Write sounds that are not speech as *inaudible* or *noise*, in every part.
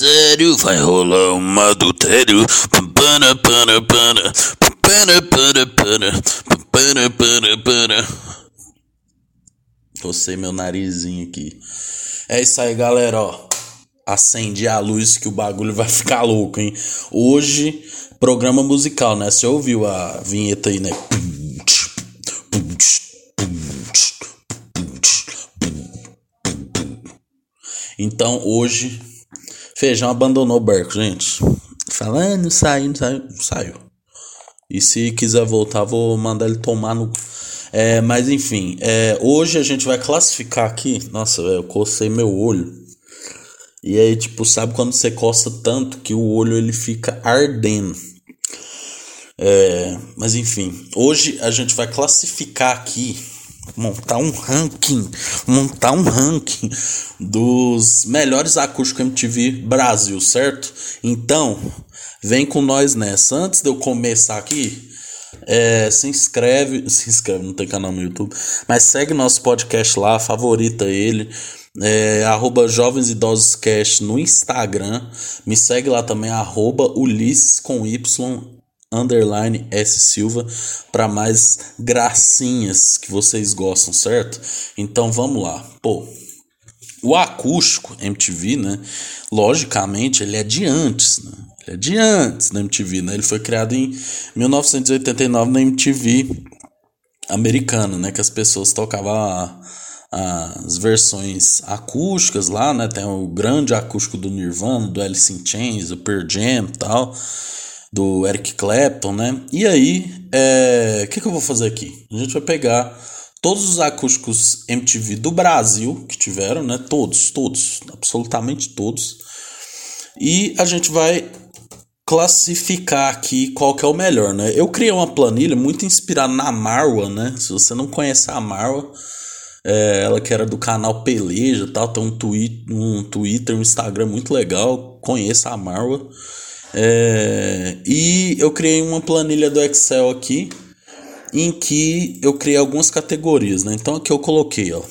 sério, vai rolar um adultério. Pana, pana, pana, pana, pana, pana, pana, pana, pana. Cocei meu narizinho aqui. É isso aí, galera, ó. Acende a luz que o bagulho vai *laughs* ficar louco, hein? Hoje, programa musical, né? Você ouviu a vinheta aí, né? Então hoje, Feijão abandonou o barco, gente. Falando, saiu, saiu, saiu. E se quiser voltar, vou mandar ele tomar no. É, mas enfim, é, hoje a gente vai classificar aqui. Nossa, eu cocei meu olho. E aí, tipo, sabe quando você coça tanto que o olho ele fica ardendo. É, mas enfim, hoje a gente vai classificar aqui montar um ranking, montar um ranking dos melhores acústicos MTV Brasil, certo? Então, vem com nós nessa. Antes de eu começar aqui, é, se inscreve, se inscreve, não tem canal no YouTube, mas segue nosso podcast lá, favorita ele. É, arroba Jovens Idosos Cast no Instagram. Me segue lá também, arroba Ulisses com Y underline S Silva para mais gracinhas que vocês gostam, certo? Então vamos lá. Pô, o acústico MTV, né? Logicamente, ele é de antes, né? Ele é de antes da MTV, né? Ele foi criado em 1989 na MTV americana, né? Que as pessoas tocavam a, as versões acústicas lá, né? Tem o grande acústico do Nirvana, do Alice in Chains, do Pearl Jam tal do Eric Clapton, né? E aí, o é, que, que eu vou fazer aqui? A gente vai pegar todos os acústicos MTV do Brasil que tiveram, né? Todos, todos, absolutamente todos. E a gente vai classificar aqui qual que é o melhor, né? Eu criei uma planilha muito inspirada na Marwa, né? Se você não conhece a Marwa, é, ela que era do canal Peleja, tal, tem um, um Twitter, um Instagram muito legal, conheça a Marwa. É, e eu criei uma planilha do Excel aqui em que eu criei algumas categorias, né? Então aqui eu coloquei, ó,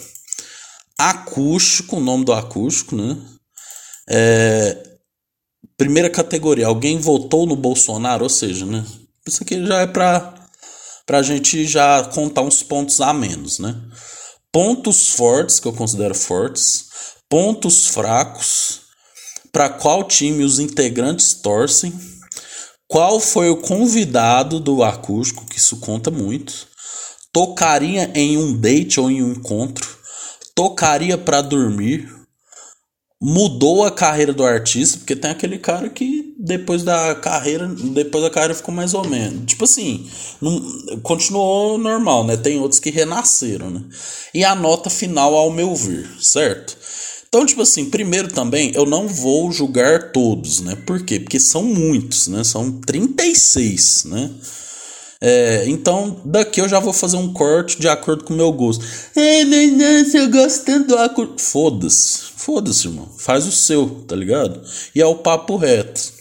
acústico, o nome do acústico, né? É, primeira categoria, alguém votou no Bolsonaro, ou seja, né? Isso aqui já é para pra gente já contar uns pontos a menos, né? Pontos fortes, que eu considero fortes, pontos fracos, para qual time os integrantes torcem, qual foi o convidado do acústico, que isso conta muito, tocaria em um date ou em um encontro, tocaria para dormir, mudou a carreira do artista, porque tem aquele cara que depois da carreira, depois da carreira ficou mais ou menos. Tipo assim, não, continuou normal, né? Tem outros que renasceram, né? E a nota final ao meu ver, certo? Então, tipo assim, primeiro também, eu não vou julgar todos, né? Por quê? Porque são muitos, né? São 36, né? É, então, daqui eu já vou fazer um corte de acordo com o meu gosto. É, mas não, se eu gosto tanto do acordo. Foda-se, foda-se, irmão. Faz o seu, tá ligado? E é o papo reto.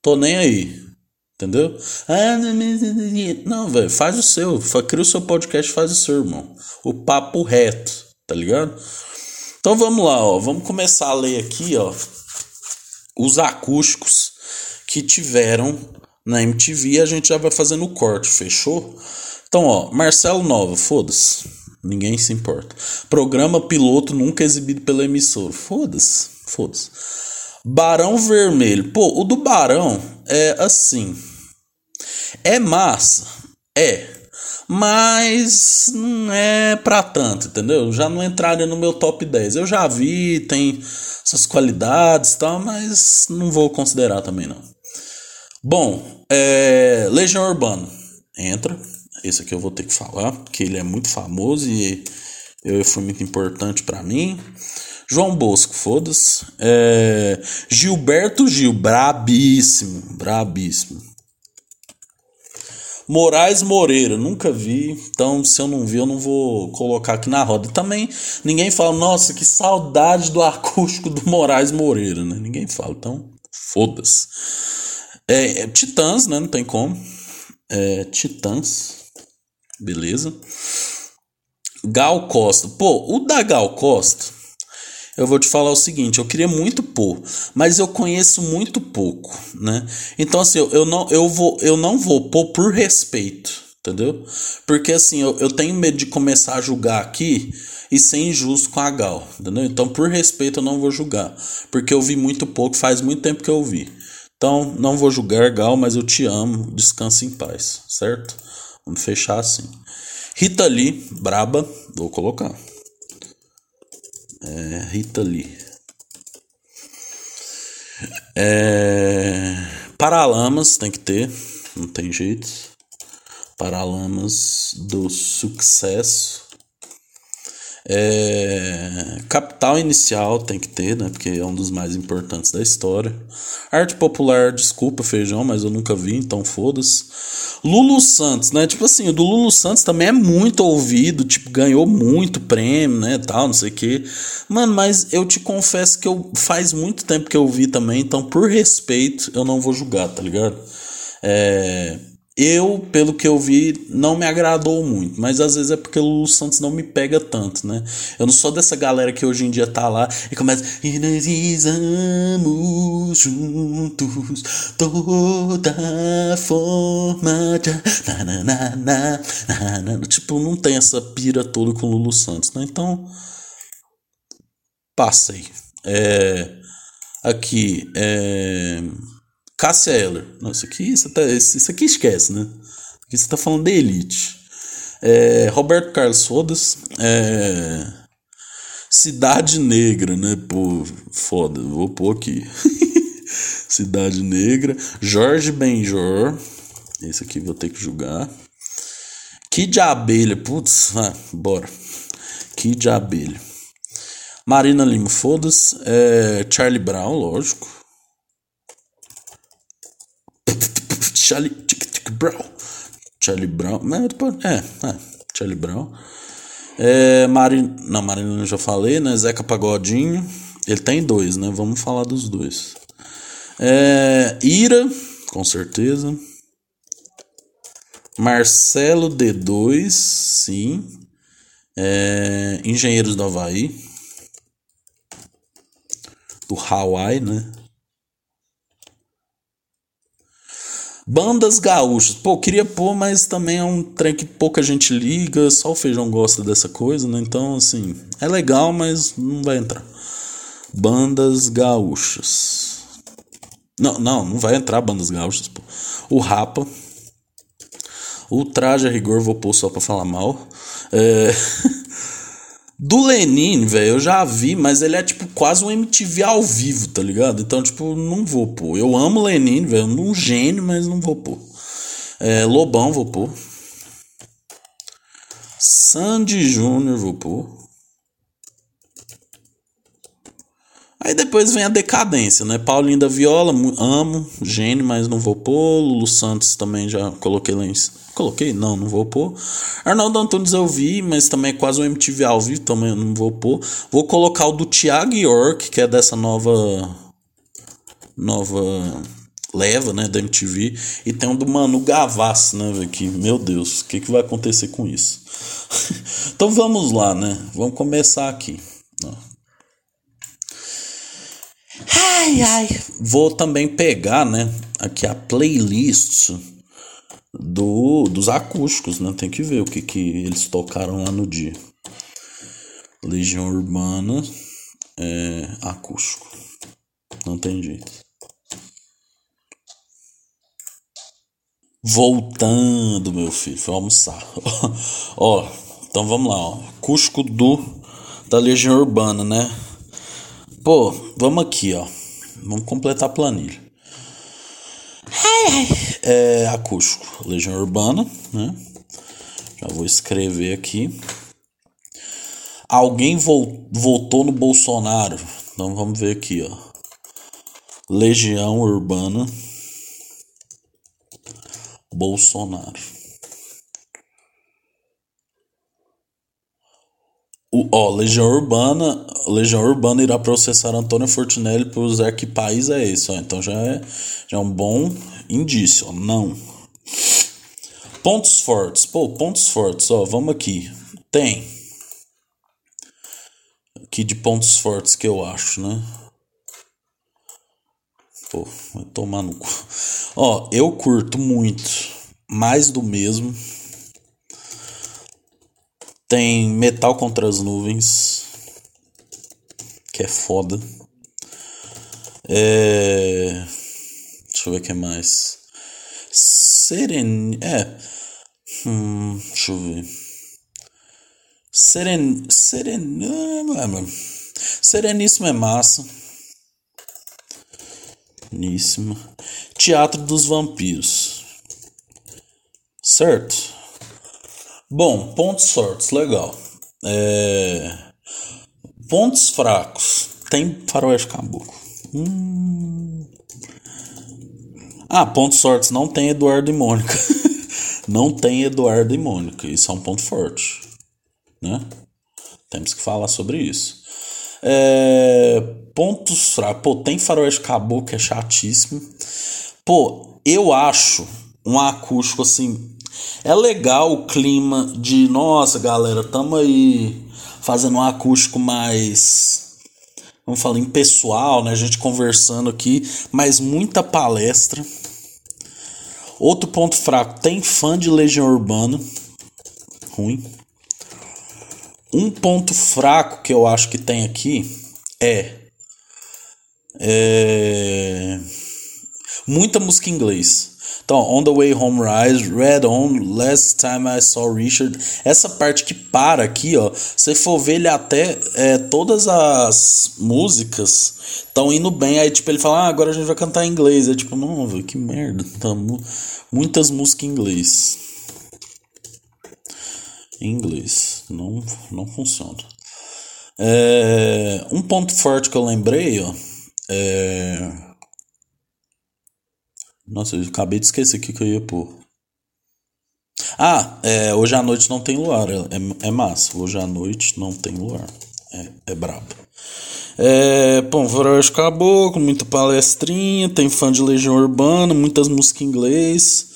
Tô nem aí. Entendeu? Ah, não, velho, faz o seu. Cria o seu podcast, faz o seu, irmão. O papo reto, tá ligado? Então vamos lá, ó. Vamos começar a ler aqui, ó, os acústicos que tiveram na MTV. A gente já vai fazendo o corte, fechou? Então, ó, Marcelo Nova, foda-se. Ninguém se importa. Programa piloto nunca exibido pela emissora. Foda-se, foda-se. Barão Vermelho. Pô, o do Barão é assim. É massa. É mas não é para tanto, entendeu? Já não entraria no meu top 10. Eu já vi, tem essas qualidades e tal, mas não vou considerar também não. Bom, é, Legião Urbana entra. Esse aqui eu vou ter que falar, porque ele é muito famoso e eu, foi muito importante para mim. João Bosco, foda-se. É, Gilberto Gil, brabíssimo, brabíssimo. Moraes Moreira, nunca vi, então se eu não vi, eu não vou colocar aqui na roda. Também ninguém fala, nossa, que saudade do acústico do Moraes Moreira, né? Ninguém fala, então foda-se. É, é, Titãs, né? Não tem como. É, Titãs, beleza. Gal Costa, pô, o da Gal Costa, eu vou te falar o seguinte, eu queria muito pôr, mas eu conheço muito pouco, né? Então assim, eu, eu não eu vou eu não vou pôr por respeito, entendeu? Porque assim, eu, eu tenho medo de começar a julgar aqui e ser injusto com a Gal, entendeu? Então, por respeito, eu não vou julgar, porque eu vi muito pouco, faz muito tempo que eu vi. Então, não vou julgar, Gal, mas eu te amo, descanse em paz, certo? Vamos fechar assim. Rita Lee, braba, vou colocar. É, Rita Lee. É, Paralamas tem que ter, não tem jeito. Paralamas do sucesso. É, capital inicial tem que ter, né? Porque é um dos mais importantes da história. Arte popular, desculpa, feijão, mas eu nunca vi, então foda-se. Lulu Santos, né? Tipo assim, o do Lulu Santos também é muito ouvido, tipo, ganhou muito prêmio, né? Tal, não sei o quê. Mano, mas eu te confesso que eu faz muito tempo que eu vi também, então por respeito eu não vou julgar, tá ligado? É eu, pelo que eu vi, não me agradou muito, mas às vezes é porque o Lulu Santos não me pega tanto, né? Eu não sou dessa galera que hoje em dia tá lá e começa e nós juntos toda forma de... na, na, na, na, tipo, não tem essa pira toda com o Lulu Santos, né? Então, passei. É, aqui, é Cássia Eller. Não, isso aqui, isso, tá, isso aqui esquece, né? Aqui você tá falando de Elite. É, Roberto Carlos Fodas. É, Cidade Negra, né? Pô, foda, vou pôr aqui. *laughs* Cidade Negra. Jorge Benjor. Esse aqui vou ter que julgar. Kid Abelha. Putz, ah, bora. Kid Abelha. Marina Lima, foda-se. É, Charlie Brown, lógico. Charlie Brown. Charlie Brown. É, é, Charlie Brown. É, Mari, não, Marina já falei, né? Zeca Pagodinho. Ele tem dois, né? Vamos falar dos dois. É, Ira, com certeza. Marcelo D2, sim. É, Engenheiros do Havaí. Do Hawaii, né? Bandas gaúchas. Pô, queria pôr, mas também é um trem que pouca gente liga, só o feijão gosta dessa coisa, né? Então, assim, é legal, mas não vai entrar. Bandas gaúchas. Não, não, não vai entrar bandas gaúchas, pô. O Rapa. O Traje a Rigor, vou pôr só pra falar mal. É. *laughs* Do Lenin, velho, eu já vi, mas ele é tipo quase um MTV ao vivo, tá ligado? Então, tipo, não vou pôr. Eu amo Lenin, velho, um gênio, mas não vou pôr. É, Lobão, vou pôr. Sandy Júnior, vou pôr. Aí depois vem a decadência, né? Paulinho da Viola, amo, gênio, mas não vou pôr. Lulu Santos também já coloquei lá em cima. Coloquei? Não, não vou pôr. Arnaldo Antunes eu vi, mas também é quase um MTV ao vivo, também não vou pôr. Vou colocar o do Thiago York, que é dessa nova. Nova leva, né, da MTV. E tem um do Manu Gavassi, né, que, meu Deus, o que, que vai acontecer com isso? *laughs* então vamos lá, né? Vamos começar aqui. Ai, ai. Vou também pegar, né, aqui a playlist do, dos acústicos, né? Tem que ver o que, que eles tocaram lá no dia. Legião Urbana é acústico. Não tem jeito. Voltando, meu filho, foi almoçar. *laughs* ó, então vamos lá, ó. Acústico do da Legião Urbana, né? Pô, vamos aqui, ó. Vamos completar a planilha. É acústico, Legião Urbana, né? Já vou escrever aqui. Alguém vo votou no Bolsonaro. Então vamos ver aqui, ó. Legião Urbana. Bolsonaro. Ó, Legião Urbana, Legião Urbana irá processar Antônio Fortinelli por usar que país é esse, ó. Então já é, já é um bom indício, ó. Não. Pontos fortes. Pô, pontos fortes, ó, vamos aqui. Tem. que de pontos fortes que eu acho, né? Pô, vai tomar no cu. Ó, eu curto muito. Mais do mesmo. Tem Metal contra as Nuvens. Que é foda. É. Deixa eu ver o que mais. Seren. É. Hum, deixa eu ver. Seren. Seren. Sereníssimo é massa. Sereníssimo. Teatro dos Vampiros. Certo? Bom, pontos fortes, legal. É... Pontos fracos. Tem faroeste caboclo. Hum... Ah, pontos fortes. Não tem Eduardo e Mônica. *laughs* não tem Eduardo e Mônica. Isso é um ponto forte. Né? Temos que falar sobre isso. É... Pontos fracos. Pô, tem faroeste caboclo é chatíssimo. Pô, eu acho um acústico assim é legal o clima de, nossa, galera, tamo aí fazendo um acústico mais, vamos falar, impessoal, né? A gente conversando aqui, mas muita palestra. Outro ponto fraco, tem fã de Legião Urbana. Ruim. Um ponto fraco que eu acho que tem aqui é, é muita música em inglês. Então, On the Way Home Rise, Red On, Last Time I Saw Richard. Essa parte que para aqui, ó. Se for ver, ele até. É, todas as músicas estão indo bem. Aí, tipo, ele fala, ah, agora a gente vai cantar em inglês. É tipo, não, que merda. Tamo, muitas músicas em inglês. Em inglês. Não, não funciona. É, um ponto forte que eu lembrei, ó. É. Nossa, eu acabei de esquecer o que, que eu ia pôr. Ah, é, hoje à noite não tem luar. É, é, é massa. Hoje à noite não tem luar. É, é brabo. É, bom, Faroeste Caboclo, muita palestrinha, tem fã de Legião Urbana, muitas músicas em inglês.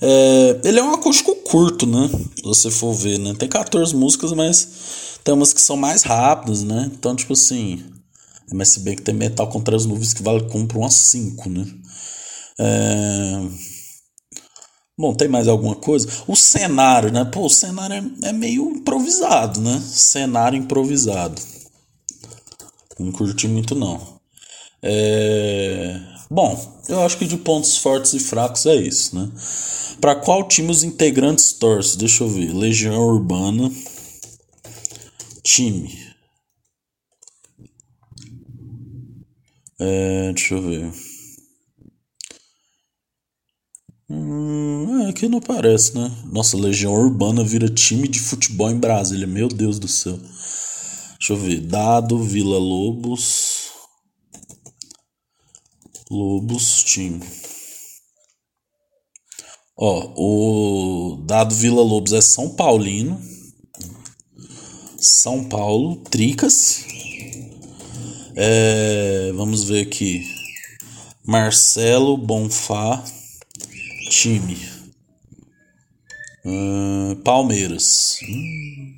É, ele é um acústico curto, né? Se você for ver, né? Tem 14 músicas, mas tem umas que são mais rápidas, né? Então, tipo assim. Mas se bem que tem metal contra as nuvens que vale compra umas 5, né? É... Bom, tem mais alguma coisa? O cenário, né? Pô, o cenário é, é meio improvisado, né? Cenário improvisado. Não curti muito, não. É... Bom, eu acho que de pontos fortes e fracos é isso, né? Para qual time os integrantes torcem? Deixa eu ver. Legião Urbana. Time. É, deixa eu ver. Hum, é que não parece, né? Nossa, Legião Urbana vira time de futebol em Brasília. Meu Deus do céu. Deixa eu ver. Dado, Vila Lobos. Lobos, time. Ó, o Dado Vila Lobos é São Paulino. São Paulo, Tricas. É, vamos ver aqui. Marcelo Bonfá time. Palmeiras. Hum.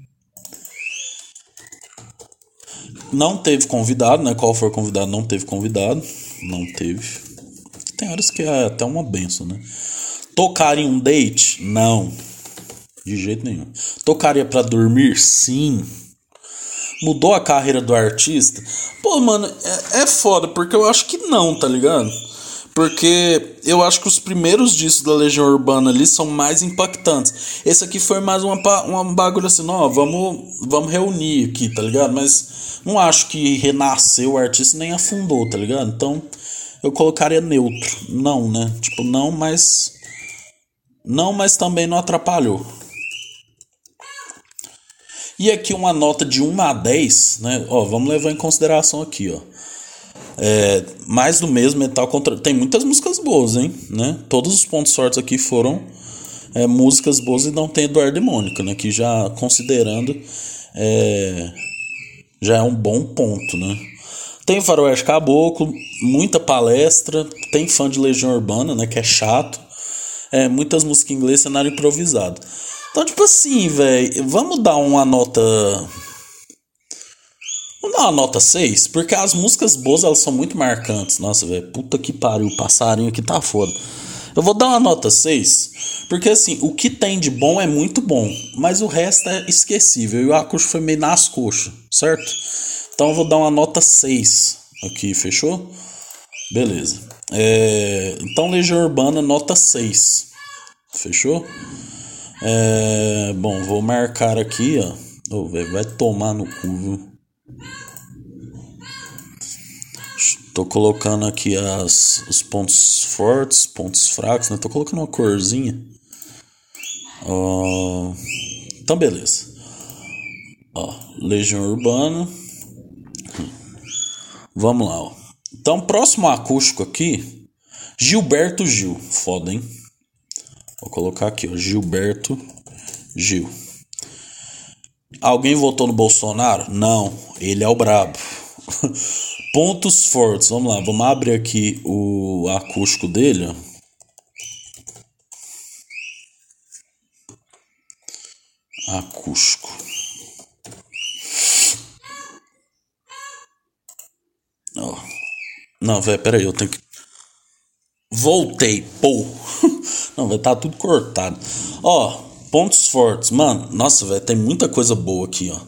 Não teve convidado, né? Qual for convidado não teve convidado. Não teve. Tem horas que é até uma benção, né? Tocar em um date? Não. De jeito nenhum. Tocaria para dormir? Sim. Mudou a carreira do artista? Pô, mano, é, é foda, porque eu acho que não, tá ligado? Porque eu acho que os primeiros discos da Legião Urbana ali são mais impactantes. Esse aqui foi mais uma, uma bagulho assim, ó, vamos, vamos reunir aqui, tá ligado? Mas não acho que renasceu o artista nem afundou, tá ligado? Então eu colocaria neutro. Não, né? Tipo, não, mas. Não, mas também não atrapalhou. E aqui uma nota de 1 a 10, né? Ó, vamos levar em consideração aqui, ó. É, mais do mesmo, metal contra. Tem muitas músicas boas, hein? Né? Todos os pontos fortes aqui foram é, músicas boas e não tem Eduardo e Mônica, né? Que já considerando é, já é um bom ponto, né? Tem Faroeste Caboclo, muita palestra, tem fã de Legião Urbana, né? Que é chato. É, muitas músicas em inglês, cenário improvisado. Então, tipo assim, velho, vamos dar uma nota Vamos dar uma nota 6, porque as músicas boas elas são muito marcantes. Nossa, velho, puta que pariu, passarinho aqui tá foda. Eu vou dar uma nota 6, porque assim, o que tem de bom é muito bom, mas o resto é esquecível. E o acústico foi meio nas coxas, certo? Então eu vou dar uma nota 6 aqui, fechou? Beleza. É, então, Legião Urbana, nota 6. Fechou? É, bom, vou marcar aqui, ó. Oh, véio, vai tomar no cu, viu? Tô colocando aqui as, os pontos fortes, pontos fracos, né? Tô colocando uma corzinha. Uh, então, beleza. Ó, Legião Urbana. Vamos lá, ó. Então, próximo acústico aqui, Gilberto Gil. Foda, hein? Vou colocar aqui, ó, Gilberto Gil. Alguém votou no Bolsonaro? Não, ele é o brabo. *laughs* Pontos fortes, vamos lá, vamos abrir aqui o acústico dele. Acústico. Ó. Não, velho, peraí, eu tenho que. Voltei, pô. *laughs* Não, vai estar tá tudo cortado. Ó, pontos fortes, mano. Nossa, velho, tem muita coisa boa aqui, ó.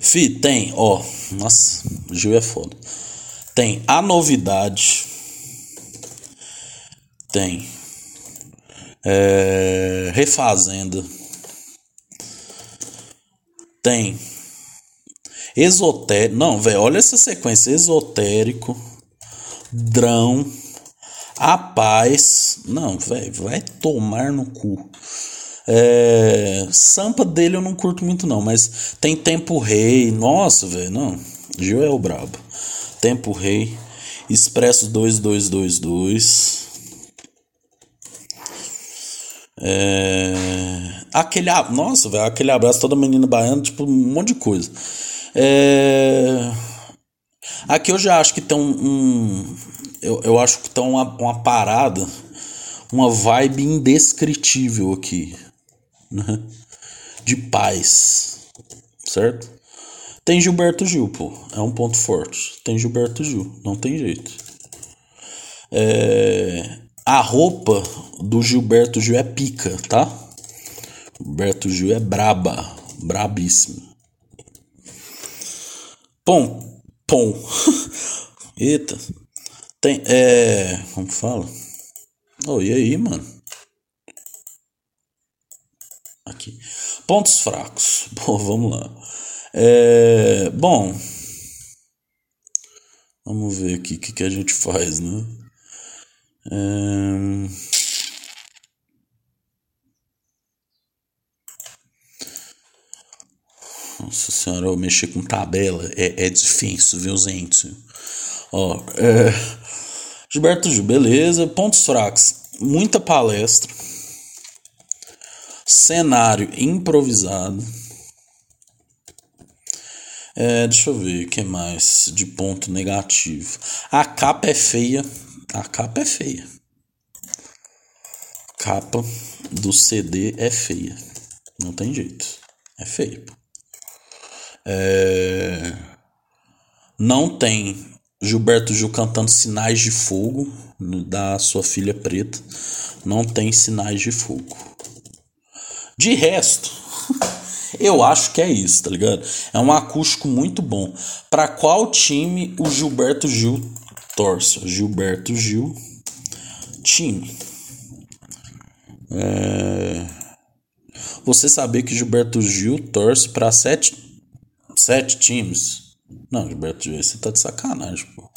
Fi, tem, ó. Nossa, o Gil é foda. Tem a novidade. Tem. É, refazenda. Tem. Esotérico. Não, velho, olha essa sequência. Esotérico. Drão. A paz. Não, velho, vai tomar no cu. É, Sampa dele eu não curto muito, não, mas tem Tempo Rei. Nossa, velho, não. Gil é o brabo. Tempo Rei, Expresso 2222. É... Aquele, nossa, velho, aquele abraço toda menina baiana, tipo, um monte de coisa. É... Aqui eu já acho que tem um. um eu, eu acho que tem uma, uma parada, uma vibe indescritível aqui. Né? De paz. Certo? Tem Gilberto Gil, pô. É um ponto forte. Tem Gilberto Gil. Não tem jeito. É... A roupa do Gilberto Gil é pica, tá? Gilberto Gil é braba. Brabíssimo. Pom. Pom. *laughs* Eita. Tem. É. Como fala? Oh, e aí, mano? Aqui. Pontos fracos. *laughs* Pô, vamos lá. É, bom, vamos ver aqui o que, que a gente faz, né? É, Nossa senhora, eu mexer com tabela é, é difícil, viu, gente? Ó, é... Gilberto Gil, beleza. Pontos fracos: muita palestra, cenário improvisado é, deixa eu ver o que mais de ponto negativo. A capa é feia. A capa é feia. Capa do CD é feia. Não tem jeito. É feio. É... Não tem Gilberto Gil cantando Sinais de Fogo da sua filha preta. Não tem Sinais de Fogo. De resto. Eu acho que é isso, tá ligado? É um acústico muito bom. Para qual time o Gilberto Gil torce? Gilberto Gil, time. É... Você saber que Gilberto Gil torce para sete, sete times? Não, Gilberto Gil, você tá de sacanagem, pô.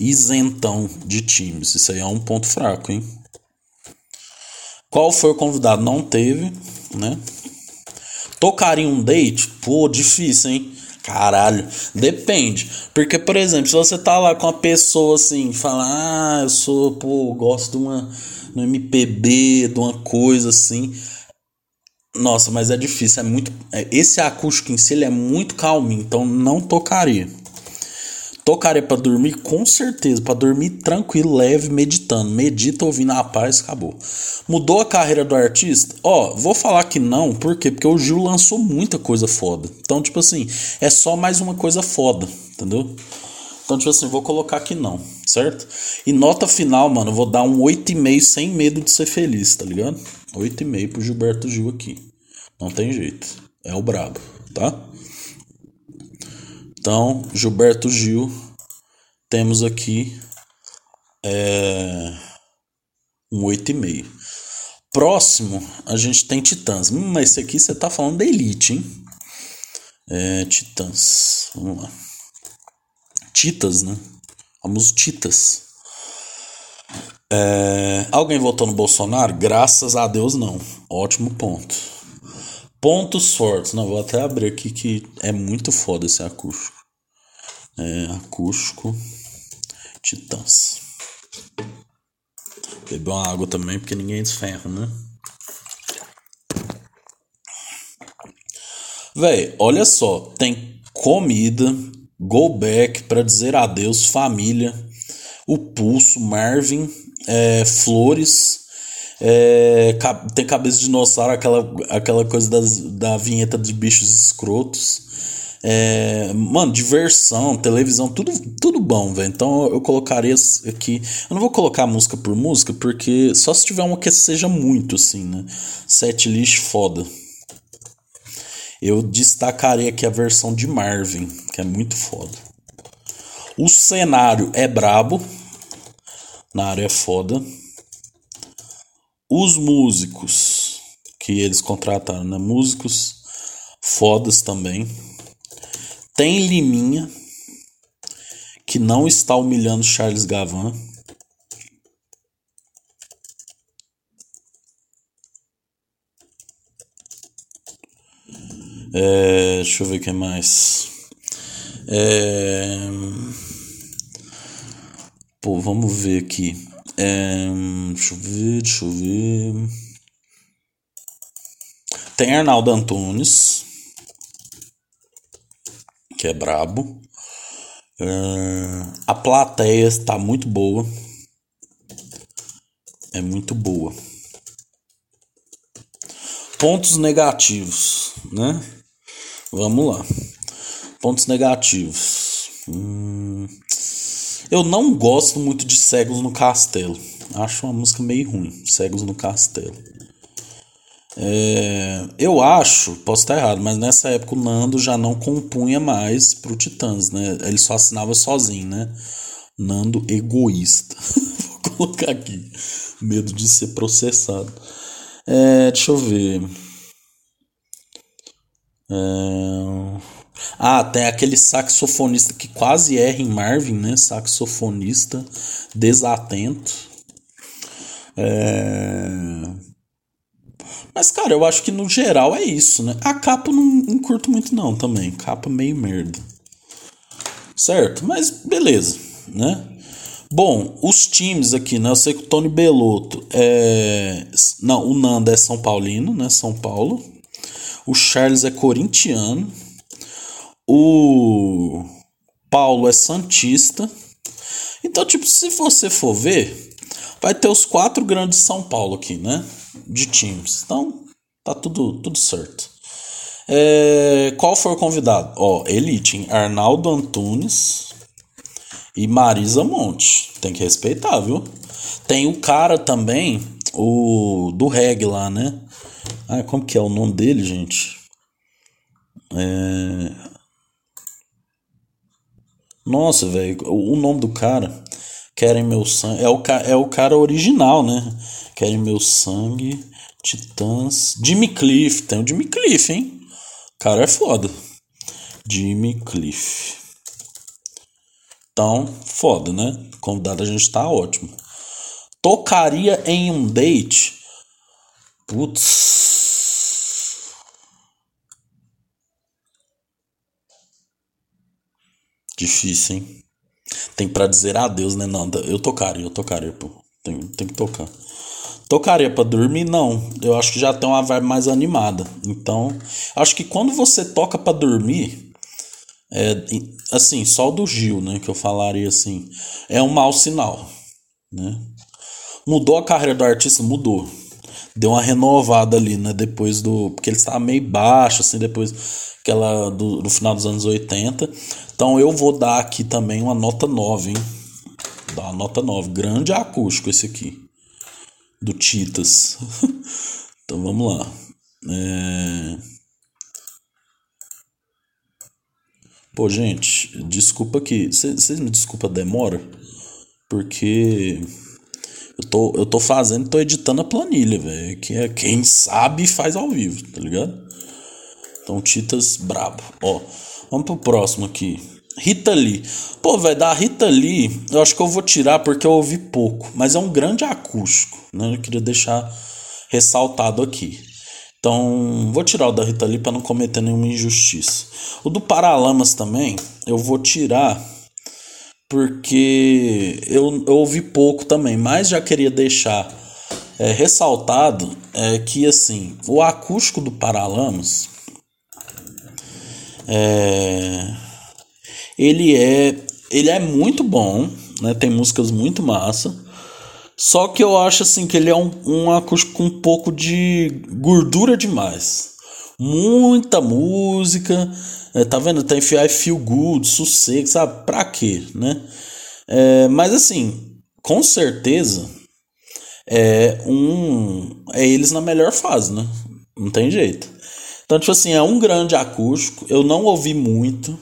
Isentão de times. Isso aí é um ponto fraco, hein? Qual foi o convidado? Não teve, né? Tocaria um date? Pô, difícil, hein? Caralho, depende. Porque, por exemplo, se você tá lá com uma pessoa assim, fala, ah, eu sou, pô, gosto de uma no MPB, de uma coisa assim. Nossa, mas é difícil, é muito. É, esse acústico em si ele é muito calminho, então não tocaria. Tocaria para dormir com certeza, para dormir tranquilo, leve, meditando. Medita ouvindo a paz, acabou. Mudou a carreira do artista? Ó, vou falar que não, por quê? Porque o Gil lançou muita coisa foda. Então, tipo assim, é só mais uma coisa foda, entendeu? Então, tipo assim, vou colocar que não, certo? E nota final, mano, vou dar um 8,5 sem medo de ser feliz, tá ligado? 8,5 pro Gilberto Gil aqui. Não tem jeito. É o brabo, tá? Então, Gilberto Gil, temos aqui é, um 8,5. Próximo, a gente tem Titãs. Hum, mas esse aqui você tá falando da Elite, hein? É, Titãs. Vamos lá. Titas, né? Vamos Titas. É, alguém votou no Bolsonaro? Graças a Deus, não. Ótimo ponto. Pontos fortes. Não, vou até abrir aqui que é muito foda esse acústico. É, acústico. Titãs. Beber uma água também, porque ninguém desferra, né? Véi, olha só. Tem comida, go back para dizer adeus, família, o pulso, Marvin, é, flores. É, tem cabeça de dinossauro, aquela, aquela coisa das, da vinheta de bichos escrotos. É, mano, diversão, televisão, tudo, tudo bom, velho. Então eu colocaria aqui. Eu não vou colocar música por música, porque só se tiver uma que seja muito assim, né? Set list foda. Eu destacaria aqui a versão de Marvin, que é muito foda. O cenário é brabo. Na área é foda. Os músicos que eles contrataram, né? Músicos fodas também. Tem Liminha, que não está humilhando Charles Gavan. É, deixa eu ver o que mais. É, pô, vamos ver aqui. É, deixa eu ver, deixa eu ver. Tem Arnaldo Antunes que é brabo. Uh, a plateia está muito boa. É muito boa. Pontos negativos, né? Vamos lá. Pontos negativos. Hum, eu não gosto muito de Cegos no Castelo. Acho uma música meio ruim. Cegos no Castelo. É, eu acho, posso estar errado, mas nessa época o Nando já não compunha mais pro Titãs, né? Ele só assinava sozinho, né? Nando egoísta. *laughs* Vou colocar aqui. Medo de ser processado. É, deixa eu ver. É... Ah, tem aquele saxofonista que quase erra em Marvin, né? Saxofonista desatento. É... Mas, cara, eu acho que no geral é isso, né? A capa não, não curto muito, não, também. Capa meio merda. Certo? Mas beleza, né? Bom, os times aqui, né? Eu sei que o Tony Belotto é. Não, o Nanda é São Paulino, né? São Paulo. O Charles é corintiano. O Paulo é Santista. Então, tipo, se você for ver, vai ter os quatro grandes São Paulo aqui, né? De times. Então, tá tudo, tudo certo. É, qual foi o convidado? Ó, Elite, hein? Arnaldo Antunes e Marisa Monte. Tem que respeitar, viu? Tem o cara também, o do reggae lá, né? Ah, como que é o nome dele, gente? É... Nossa, velho, o nome do cara, Querem Meu Sangue, é o, é o cara original, né? Querem Meu Sangue, Titãs. Jimmy Cliff, tem o Jimmy Cliff, hein? O cara é foda. Jimmy Cliff. Então, foda, né? Convidado a gente tá ótimo. Tocaria em um date. Putz. Difícil, hein? Tem pra dizer adeus, né? Não, eu tocaria, eu tocaria, pô. Tem, tem que tocar. Tocaria para dormir? Não. Eu acho que já tem uma vibe mais animada. Então, acho que quando você toca para dormir, É, assim, só o do Gil, né? Que eu falaria assim. É um mau sinal, né? Mudou a carreira do artista? Mudou. Deu uma renovada ali, né? Depois do. Porque ele estava meio baixo, assim, depois aquela do, do final dos anos 80. Então eu vou dar aqui também uma nota 9, hein? Dá uma nota 9. Grande acústico esse aqui. Do Titas. *laughs* então vamos lá. É... Pô, gente, desculpa aqui. Vocês me desculpa a demora? Porque eu tô, eu tô fazendo, tô editando a planilha, velho. Que é quem sabe faz ao vivo, tá ligado? Então, Titas brabo. Ó, vamos pro próximo aqui. Rita Lee. Pô, velho, da Rita Lee, eu acho que eu vou tirar porque eu ouvi pouco. Mas é um grande acústico, né? Eu queria deixar ressaltado aqui. Então, vou tirar o da Rita Lee para não cometer nenhuma injustiça. O do Paralamas também, eu vou tirar porque eu, eu ouvi pouco também, mas já queria deixar é, ressaltado é, que assim o acústico do Paralamas é, ele é ele é muito bom, né? Tem músicas muito massa. Só que eu acho assim que ele é um, um acústico com um pouco de gordura demais. Muita música, é, tá vendo? Tem I Feel Good, sossego, sabe? Pra quê, né? É, mas assim, com certeza é um. É eles na melhor fase, né? Não tem jeito. Então, tipo assim, é um grande acústico. Eu não ouvi muito.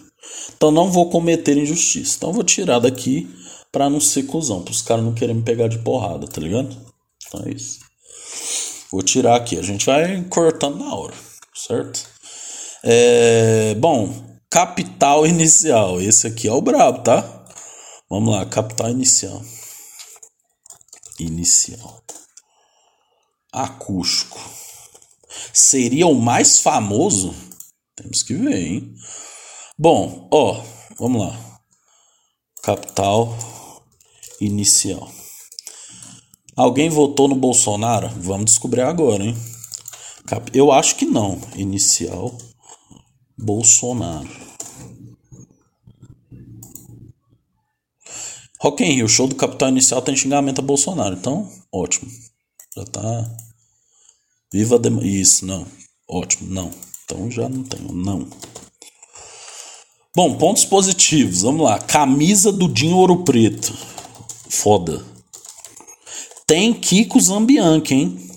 Então não vou cometer injustiça. Então vou tirar daqui pra não ser cuzão, pros caras não querem me pegar de porrada, tá ligado? Então é isso. Vou tirar aqui, a gente vai cortando na hora, certo? É, bom, capital inicial. Esse aqui é o brabo, tá? Vamos lá, capital inicial. Inicial. Acústico. Seria o mais famoso? Temos que ver, hein? Bom, ó, vamos lá. Capital inicial. Alguém votou no Bolsonaro? Vamos descobrir agora, hein? Eu acho que não. Inicial Bolsonaro. Rock in Rio, show do Capital Inicial tem xingamento a Bolsonaro. Então, ótimo. Já tá. Viva a dem... Isso, não. Ótimo, não. Então já não tenho, não. Bom, pontos positivos. Vamos lá. Camisa do Dinho Ouro Preto. Foda. Tem Kiko Zambianchi, hein?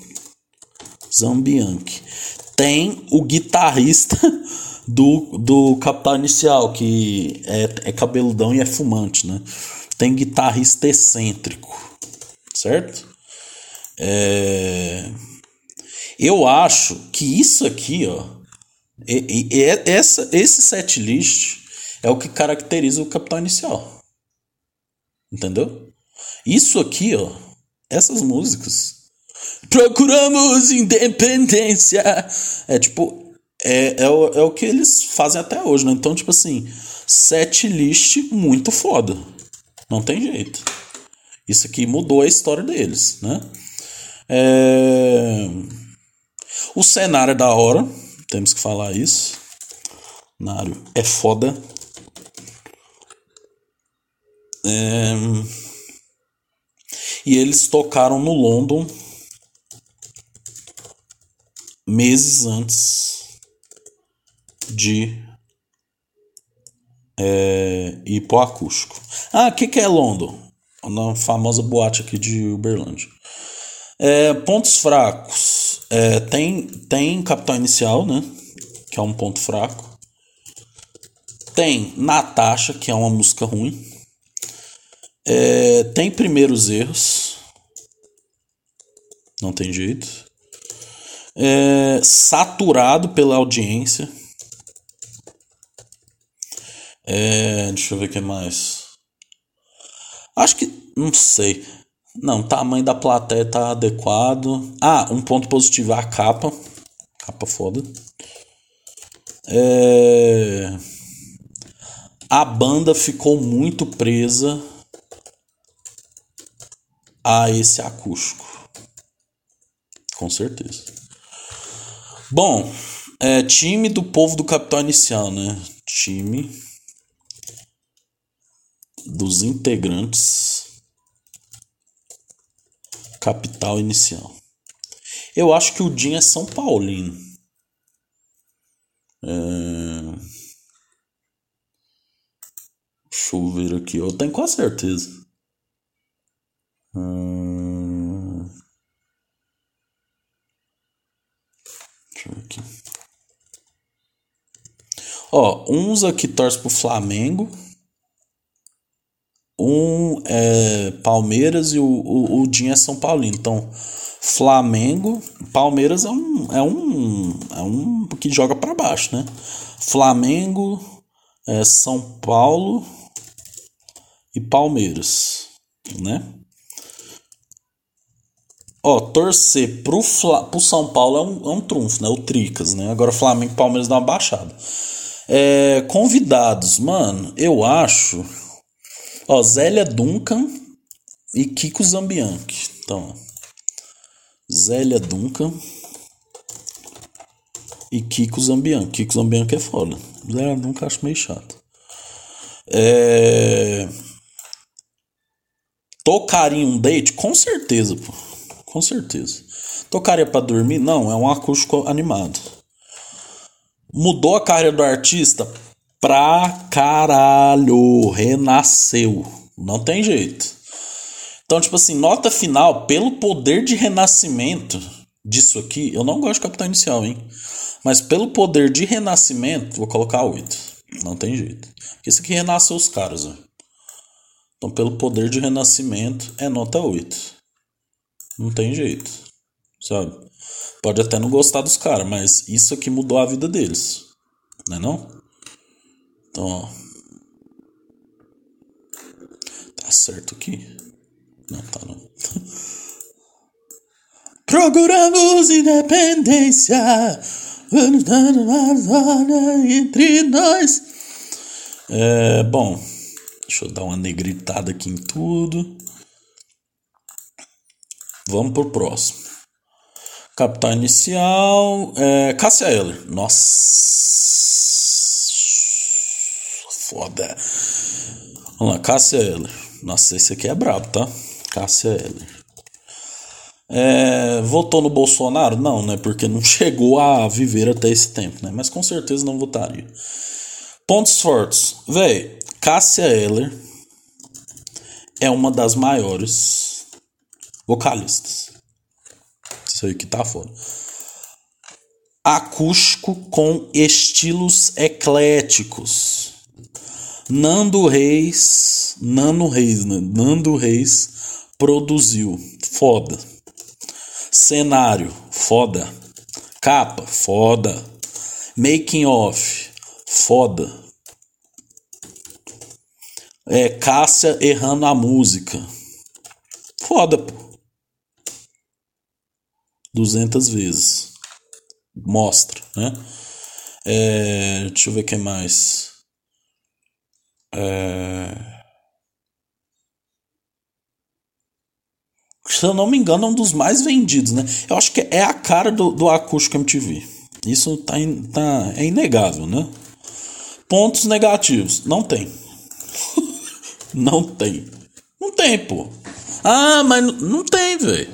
Zambianchi. Tem o guitarrista *laughs* do, do Capital Inicial, que é, é cabeludão e é fumante, né? Tem guitarrista excêntrico, certo? É... Eu acho que isso aqui, ó, e, e, e essa, esse set list é o que caracteriza o Capital Inicial. Entendeu? Isso aqui, ó, essas músicas. Procuramos independência. É tipo, é, é, o, é o que eles fazem até hoje, né? Então, tipo assim, set list muito foda. Não tem jeito. Isso aqui mudou a história deles, né? É... O cenário é da hora, temos que falar isso. O cenário é foda. É... E eles tocaram no London meses antes de é, hipoacústico. Ah, o que, que é London? Na famosa boate aqui de Uberlândia. É, pontos fracos. É, tem, tem capital inicial, né? Que é um ponto fraco. Tem Natasha, que é uma música ruim. É, tem primeiros erros. Não tem jeito. É, saturado pela audiência. É, deixa eu ver o que mais. Acho que. Não sei. Não, tamanho da plateia tá adequado. Ah, um ponto positivo é a capa. Capa foda. É... A banda ficou muito presa a esse acústico. Com certeza. Bom, é, time do povo do Capital Inicial, né? Time dos integrantes. Capital inicial. Eu acho que o Dinho é São Paulino. É... Deixa eu ver aqui. Eu tenho quase certeza. Hum... Deixa eu ver aqui. Ó, uns aqui torcem pro Flamengo. Um é Palmeiras e o, o, o Dinho é São Paulino. Então, Flamengo, Palmeiras é um, é um, é um que joga para baixo, né? Flamengo, é, São Paulo e Palmeiras, né? Ó, torcer pro, Fla, pro São Paulo é um, é um trunfo, né? O Tricas, né? Agora Flamengo e Palmeiras dá uma baixada. É, convidados, mano, eu acho. Ó, Zélia Duncan e Kiko Zambianchi. Então, Zélia Duncan e Kiko Zambianchi. Kiko Zambianchi é foda. Zélia Duncan acho meio chato. É... Tocaria um date? Com certeza, pô. Com certeza. Tocaria para dormir? Não, é um acústico animado. Mudou a carreira do artista pra caralho. Renasceu. Não tem jeito. Então, tipo assim, nota final, pelo poder de renascimento disso aqui, eu não gosto de capital inicial, hein? Mas pelo poder de renascimento, vou colocar 8. Não tem jeito. Isso aqui renasceu os caras, ó. Então, pelo poder de renascimento, é nota 8. Não tem jeito. Sabe? Pode até não gostar dos caras, mas isso aqui mudou a vida deles. Não é não? Então, ó. Tá certo aqui? Não, tá não. *laughs* Procuramos independência entre nós. É, bom, deixa eu dar uma negritada aqui em tudo. Vamos pro próximo. Capital inicial. É, Cássia Eller. Nossa. Foda. Vamos lá, Cássia Eller. Nossa, esse aqui é brabo, tá? Cássia Eller. É, votou no Bolsonaro? Não, né? Porque não *laughs* chegou a viver até esse tempo, né? Mas com certeza não votaria. Pontos fortes. Véi, Cássia Eller é uma das maiores vocalistas. Isso aí que tá foda. Acústico com estilos ecléticos. Nando Reis, Nando Reis, né? Nando Reis produziu. Foda. Cenário, foda. Capa, foda. Making off, foda. É, Cássia errando a música. Foda, pô. 200 vezes. Mostra, né? É, deixa eu ver o que mais. É... Se eu não me engano, é um dos mais vendidos, né? Eu acho que é a cara do, do acústico MTV. Isso tá, in, tá, é inegável, né? Pontos negativos. Não tem. *laughs* não tem. Não tem, pô. Ah, mas não tem, velho.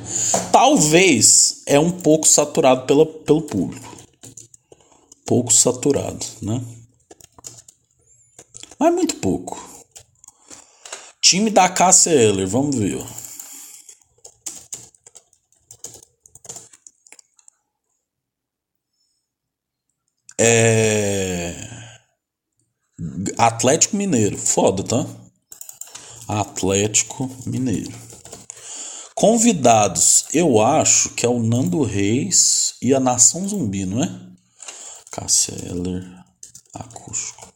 Talvez é um pouco saturado pela, pelo público. Pouco saturado, né? Mas muito pouco. Time da Cássia Eller, vamos ver. É. Atlético Mineiro. Foda, tá? Atlético Mineiro. Convidados, eu acho que é o Nando Reis e a Nação Zumbi, não é? Cássia Eller, acústico.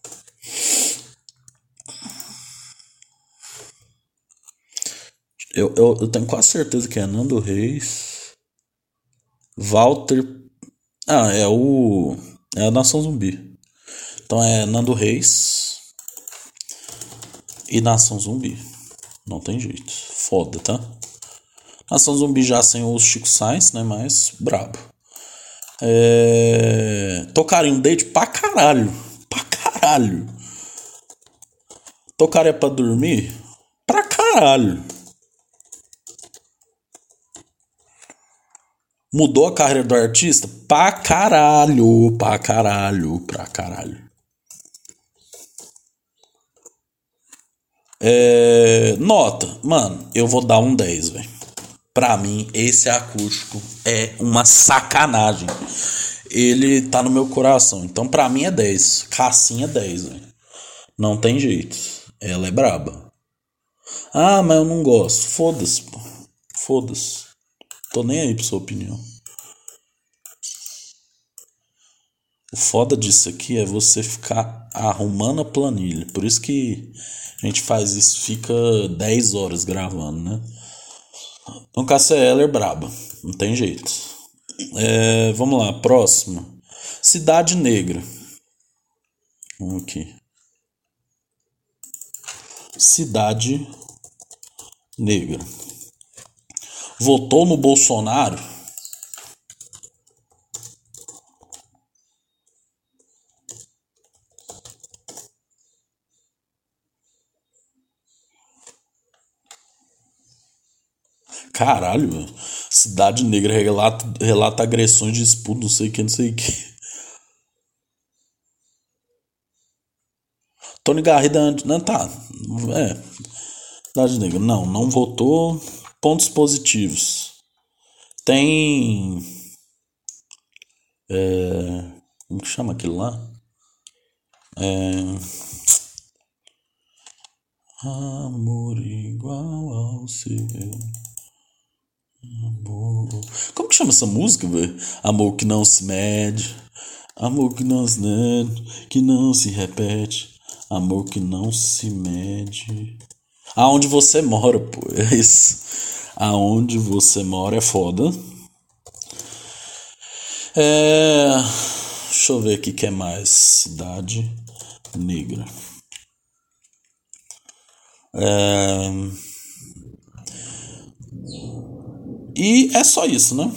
Eu, eu, eu, tenho quase certeza que é Nando Reis, Walter. Ah, é o. É a Nação Zumbi. Então é Nando Reis e Nação Zumbi. Não tem jeito. Foda, tá? Nação Zumbi já sem o Chico Sainz, né? Mas brabo. É... Tocaria um date pra caralho. Pra caralho. Tocaria pra dormir? Pra caralho. Mudou a carreira do artista? Pra caralho, pra caralho, pra caralho. É, nota, mano, eu vou dar um 10, velho. Pra mim, esse acústico é uma sacanagem. Ele tá no meu coração. Então, pra mim é 10. Cassinha é 10, velho. Não tem jeito. Ela é braba. Ah, mas eu não gosto. Foda-se, pô. Foda-se. Tô nem aí pra sua opinião. O foda disso aqui é você ficar arrumando a planilha. Por isso que a gente faz isso, fica 10 horas gravando, né? Então, Cassia Eller braba. Não tem jeito. É, vamos lá, próximo. Cidade Negra. Vamos aqui. Cidade Negra. Votou no Bolsonaro? Caralho, velho. Cidade Negra relata, relata agressões de disputa, não sei o que, não sei o que. Tony Garrido não tá. É. Cidade Negra, não, não votou. Pontos positivos. Tem. É, como que chama aquilo lá? É. Amor igual ao seu. Amor. Como que chama essa música, velho? Amor que não se mede. Amor que não se mede. Que não se repete. Amor que não se mede. Aonde você mora, pô. É isso. Aonde você mora é foda. É. Deixa eu ver aqui que é mais. Cidade Negra. É. E é só isso, né?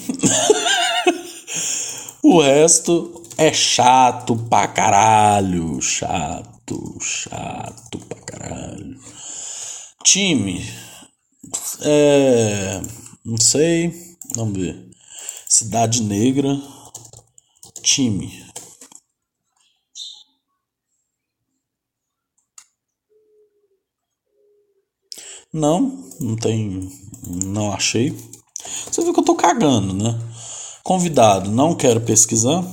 *laughs* o resto é chato pra caralho. Chato, chato pra caralho. Time. É. Não sei. Vamos ver. Cidade Negra. Time. Não, não tem. Não achei. Você viu que eu tô cagando, né? Convidado, não quero pesquisar.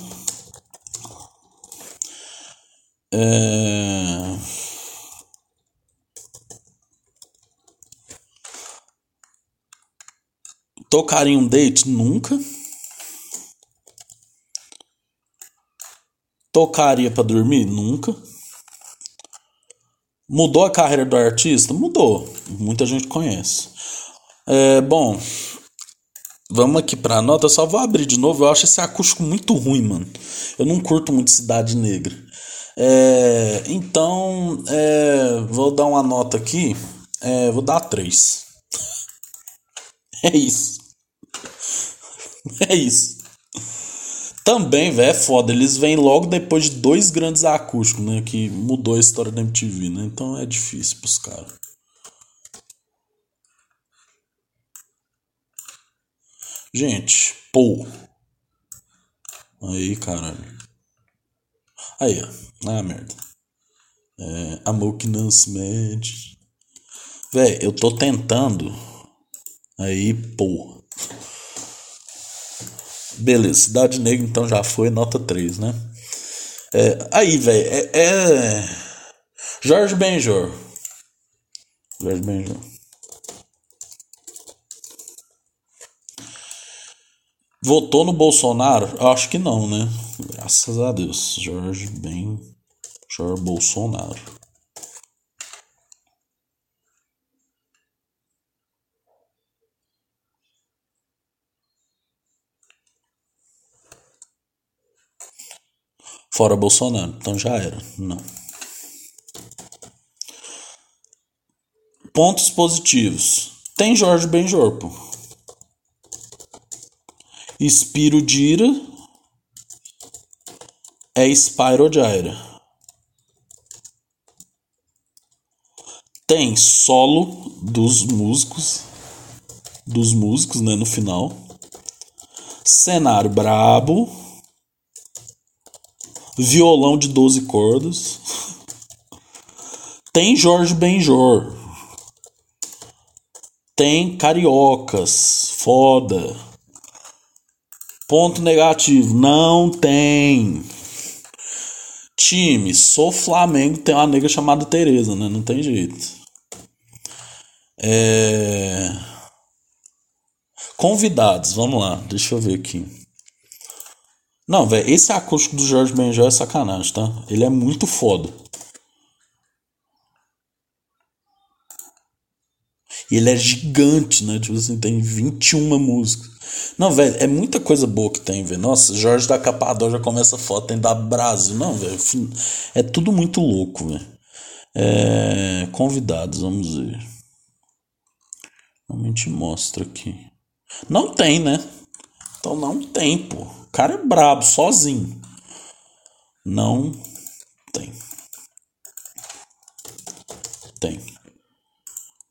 É... Tocar em um date? Nunca. Tocaria para dormir? Nunca. Mudou a carreira do artista? Mudou. Muita gente conhece. É, bom, Vamos aqui pra nota, eu só vou abrir de novo. Eu acho esse acústico muito ruim, mano. Eu não curto muito Cidade Negra. É, então, é, vou dar uma nota aqui. É, vou dar 3. *laughs* É isso. *laughs* É isso. Também, velho, é foda. Eles vêm logo depois de dois grandes acústicos, né? Que mudou a história da MTV, né? Então é difícil pros caras. Gente, pô. Aí, caralho. Aí, ó. Ah, merda. É, amor que não se mede. Véi, eu tô tentando. Aí, pô. Beleza, Cidade Negra então já foi, nota 3, né? É, aí, velho, é, é. Jorge Benjor. Jorge Benjor. Votou no Bolsonaro? Acho que não, né? Graças a Deus. Jorge bem. Jorge Bolsonaro. Fora Bolsonaro. Então já era. Não. Pontos positivos. Tem Jorge Benjor. Spirodira é Spirogyra. Tem solo dos músicos. Dos músicos, né? No final. Cenário brabo. Violão de 12 cordas. Tem Jorge Benjor. Tem Cariocas. Foda. Ponto negativo. Não tem. Time. Sou Flamengo. Tem uma nega chamada Tereza, né? Não tem jeito. É... Convidados. Vamos lá. Deixa eu ver aqui. Não, velho. Esse acústico do Jorge Benjor é sacanagem, tá? Ele é muito foda. E ele é gigante, né? Tipo assim, tem 21 músicas. Não, velho, é muita coisa boa que tem, velho. Nossa, Jorge da Capador já começa foto, tem da Brasil. Não, velho. É tudo muito louco, velho. É... Convidados, vamos ver. Realmente mostra aqui. Não tem, né? Então não tem, pô. O cara é brabo, sozinho. Não tem. Tem.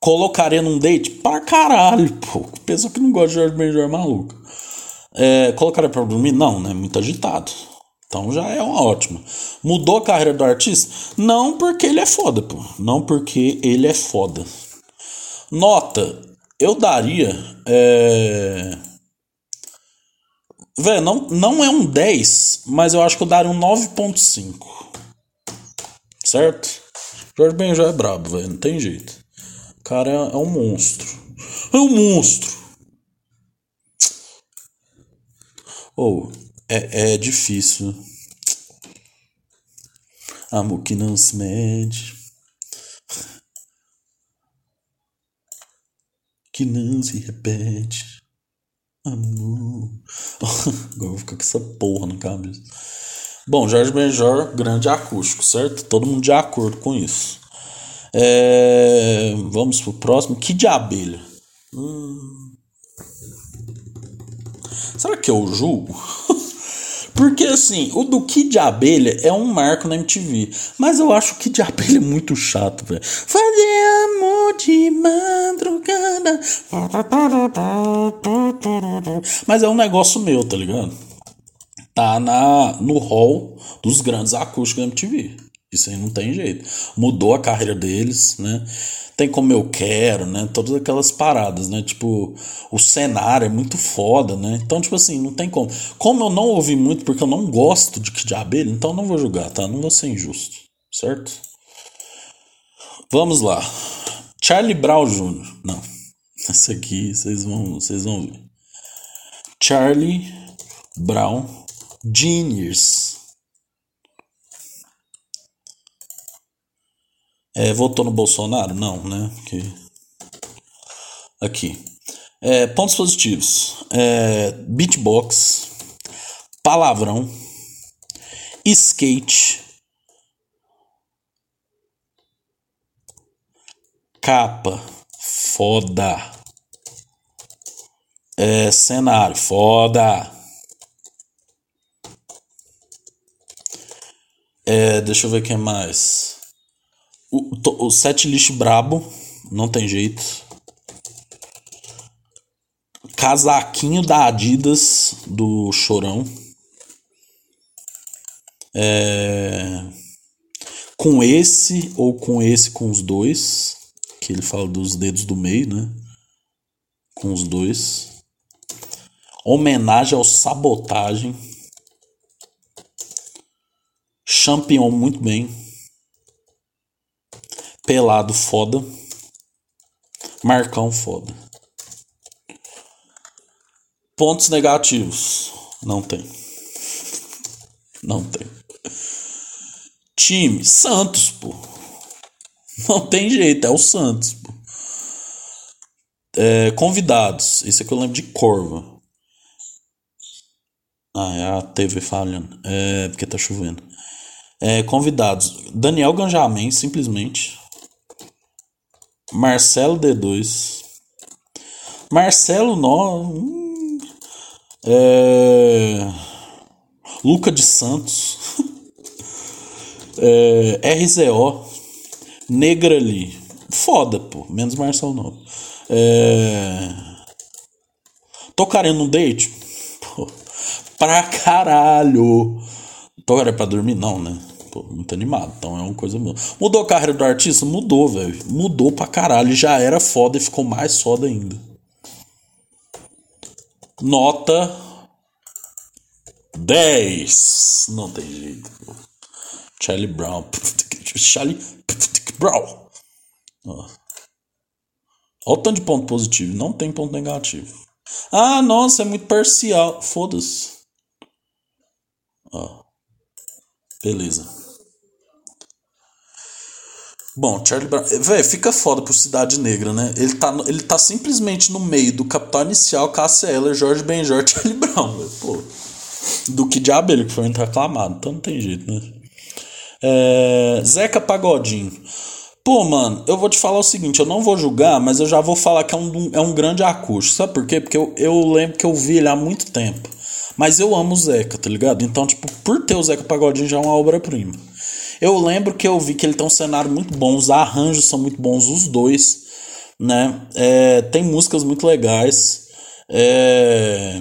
Colocaria num date? Pra caralho, pô. Pessoa que não gosta de Jorge Benjor é maluco. É, colocaria pra dormir? Não, né? Muito agitado. Então já é uma ótima. Mudou a carreira do artista? Não porque ele é foda, pô. Não porque ele é foda. Nota, eu daria. É... Não, não é um 10, mas eu acho que eu daria um 9.5. Certo? Jorge Benjor é brabo, velho. Não tem jeito cara é um monstro. É um monstro. Ou, oh, é, é difícil. Amor que não se mede. Que não se repete. Amor. *laughs* Agora vou ficar com essa porra na cabeça. Bom, Jorge Benjor, grande acústico, certo? Todo mundo de acordo com isso. É, vamos pro próximo. Que de abelha? Hum. Será que eu julgo? *laughs* Porque assim, o do Kid de Abelha é um marco na MTV. Mas eu acho o Kid de Abelha é muito chato, velho. Fazer amor de madrugada. Mas é um negócio meu, tá ligado? Tá na, no hall dos grandes acústicos da MTV. Isso aí não tem jeito. Mudou a carreira deles, né? Tem como eu quero, né? Todas aquelas paradas, né? Tipo, o cenário é muito foda, né? Então, tipo assim, não tem como. Como eu não ouvi muito porque eu não gosto de, de abelha, então eu não vou julgar, tá? Não vou ser injusto, certo? Vamos lá. Charlie Brown Jr. Não. *laughs* Esse aqui vocês vão, vocês vão ver. Charlie Brown Jr. É, votou no Bolsonaro? Não, né? Aqui. É, pontos positivos: é, beatbox, palavrão, skate, capa, foda. É, cenário, foda. É, deixa eu ver quem mais. O, o set list brabo, não tem jeito. Casaquinho da Adidas do Chorão. É... Com esse ou com esse com os dois. Que ele fala dos dedos do meio, né? Com os dois. Homenagem ao Sabotagem. Champion muito bem. Pelado foda. Marcão foda. Pontos negativos. Não tem. Não tem. Time. Santos, pô. Não tem jeito, é o Santos, pô. É, convidados. Esse aqui eu lembro de Corva. Ah, é a TV falhando. É porque tá chovendo. É, convidados. Daniel Ganjamin, simplesmente. Marcelo D2. Marcelo Nó. Hum, é, Luca de Santos. *laughs* É, RZO. Negrali. foda, pô. Menos Marcelo não. É... Tocaria num date? Pô, pra caralho. Tocaria pra dormir? Não, né? Pô, muito animado. Então é uma coisa. Mudou a carreira do artista? Mudou, velho. Mudou pra caralho. Já era foda e ficou mais foda ainda. Nota 10. Não tem jeito. Charlie Brown. *laughs* Charlie Brown. Ó. Olha o tanto de ponto positivo. Não tem ponto negativo. Ah, nossa, é muito parcial. Foda-se. Ó. Beleza. Bom, Charlie Brown. Véi, fica foda por Cidade Negra, né? Ele tá, ele tá simplesmente no meio do Capital Inicial, Cassia Eller, Jorge Benjor e *laughs* Charlie Brown, véio. Pô. Do que diabo ele que foi muito reclamado. Então não tem jeito, né? É, Zeca Pagodinho. Pô, mano, eu vou te falar o seguinte, eu não vou julgar, mas eu já vou falar que é um, é um grande acústico. Sabe por quê? Porque eu, eu lembro que eu vi ele há muito tempo. Mas eu amo o Zeca, tá ligado? Então, tipo, por ter o Zeca Pagodinho já é uma obra-prima. Eu lembro que eu vi que ele tem um cenário muito bom, os arranjos são muito bons, os dois, né? É, tem músicas muito legais. É...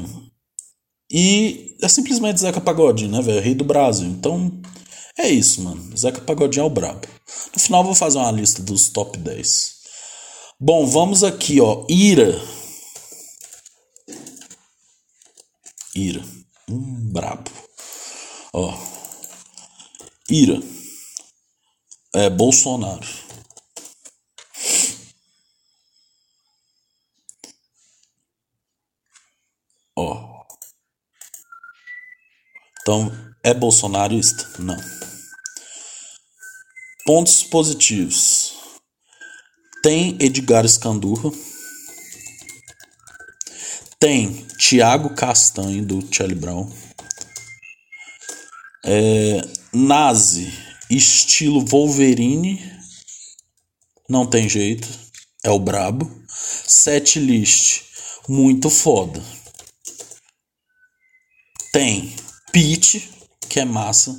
E é simplesmente Zeca Pagodinho, né, velho? Rei do Brasil. Então, é isso, mano. Zeca Pagodinho é o brabo. No final eu vou fazer uma lista dos top 10. Bom, vamos aqui, ó. Ira. Ira. Hum, brabo. Ó. Ira. É Bolsonaro. Ó. Então, é bolsonarista? Não. Pontos positivos. Tem Edgar Escandurra. Tem Tiago Castanho, do Charlie Brown. É, Nazi, estilo Wolverine. Não tem jeito. É o brabo. Set list, muito foda. Tem Pitch, que é massa.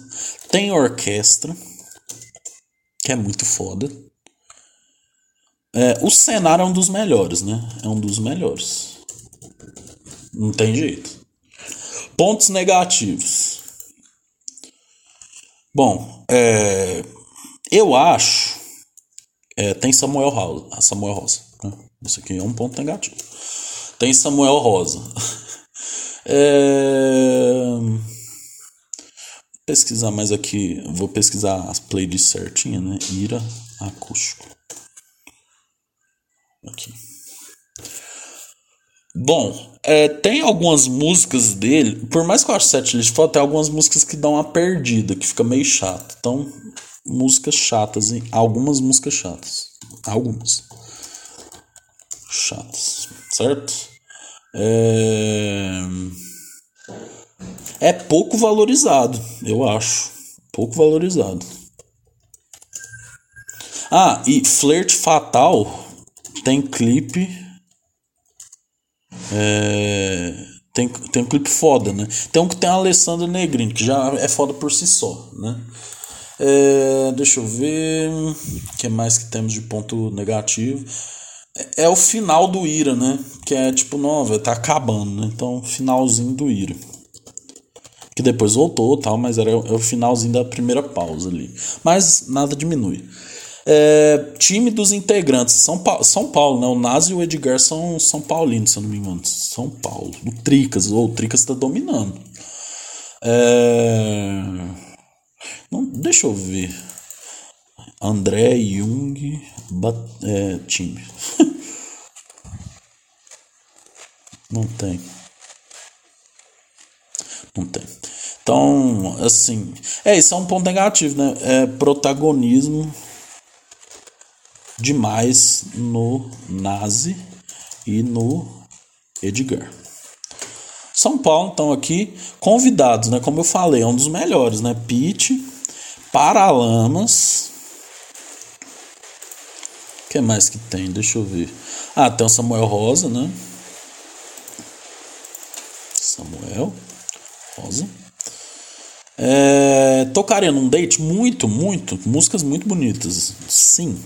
Tem orquestra que é muito foda. É, o cenário é um dos melhores, né? É um dos melhores. Não tem jeito. Pontos negativos. Bom, é, eu acho. É, tem Samuel Rosa. Samuel Rosa né? Isso aqui é um ponto negativo. Tem Samuel Rosa. *laughs* é, pesquisar mais aqui. Vou pesquisar as playlists certinha, né? Ira acústico. Aqui. Bom, é, tem algumas músicas dele, por mais que eu ache setlist foda, tem algumas músicas que dão uma perdida, que fica meio chato. Então, músicas chatas, hein? algumas músicas chatas. Algumas. Chatas, certo? É é pouco valorizado, eu acho. Pouco valorizado. Ah, e Flirt Fatal tem clipe. É, tem, tem um clipe foda, né? Tem um que tem a Alessandra Negrini, que já é foda por si só, né? É, deixa eu ver. O que mais que temos de ponto negativo? É, é o final do Ira, né? Que é tipo, nova, tá acabando, né? Então, finalzinho do Ira que depois voltou tal, mas era o finalzinho da primeira pausa ali. Mas nada diminui. É, time dos integrantes, São, pa São Paulo, né? O Nazi e o Edgar são São Paulinos, se eu não me engano. São Paulo. O Tricas, ou o Tricas está dominando. É... Não, deixa eu ver. André Jung bat, é, time. *laughs* não tem. Não tem. Então, assim, é isso é um ponto negativo, né? É protagonismo demais no Nazi e no Edgar. São Paulo, então, aqui, convidados, né? Como eu falei, é um dos melhores, né? Pete, Paralamas. O que mais que tem? Deixa eu ver. Ah, tem o Samuel Rosa, né? Samuel Rosa. É, tocaria num date muito, muito, músicas muito bonitas, sim.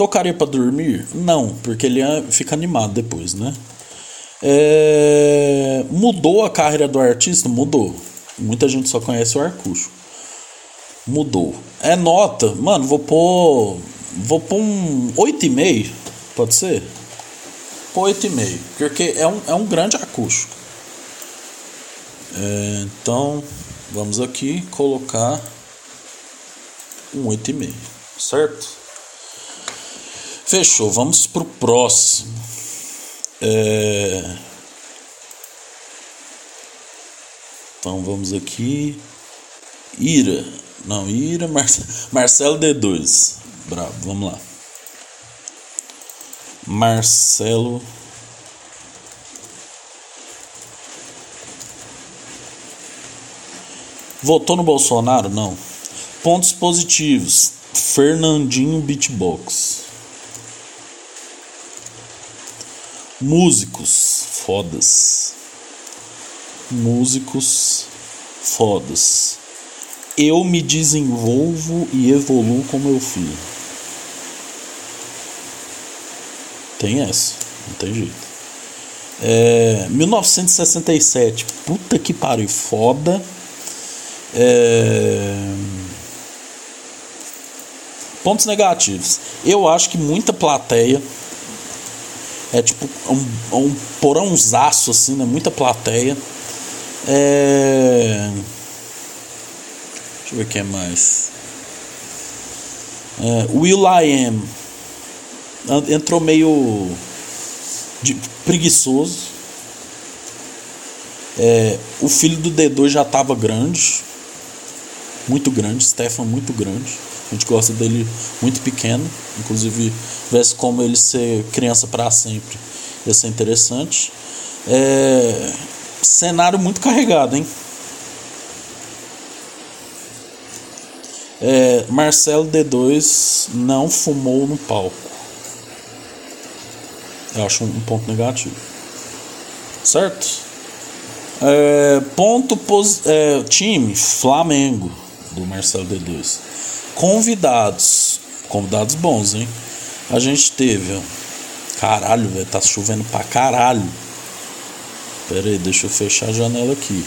Tocaria para dormir? Não, porque ele fica animado depois, né? É... Mudou a carreira do artista? Mudou. Muita gente só conhece o Arcucho. Mudou. É nota, mano, vou pôr. Vou pôr um 8,5. Pode ser? Pôr 8,5. Porque é um, é um grande acústico. É, então, vamos aqui colocar um 8,5. Certo? Fechou. Vamos pro próximo. É... Então vamos aqui. Ira. Não, Ira, Mar... *laughs* Marcelo D2. Bravo, vamos lá. Marcelo. Votou no Bolsonaro? Não. Pontos positivos. Fernandinho Beatbox. Músicos fodas. Músicos fodas. Eu me desenvolvo e evoluo com meu filho. Tem essa, não tem jeito. É, 1967, puta que pariu, foda. É, pontos negativos. Eu acho que muita plateia é tipo um, um porãozaço, assim, né? Muita plateia. É... Deixa eu ver o que é mais. É, Will I Am. Entrou meio de, preguiçoso. É, o filho do D2 já estava grande. Muito grande. Stefan muito grande. A gente gosta dele muito pequeno. Inclusive, tivesse como ele ser criança para sempre. Ia ser interessante. É... Cenário muito carregado, hein? É... Marcelo D2 não fumou no palco. Eu acho um ponto negativo. Certo? É... Ponto pos... É... Time Flamengo do Marcelo D2 convidados. Convidados bons, hein? A gente teve, ó. Caralho, velho, tá chovendo pra caralho. Pera aí, deixa eu fechar a janela aqui.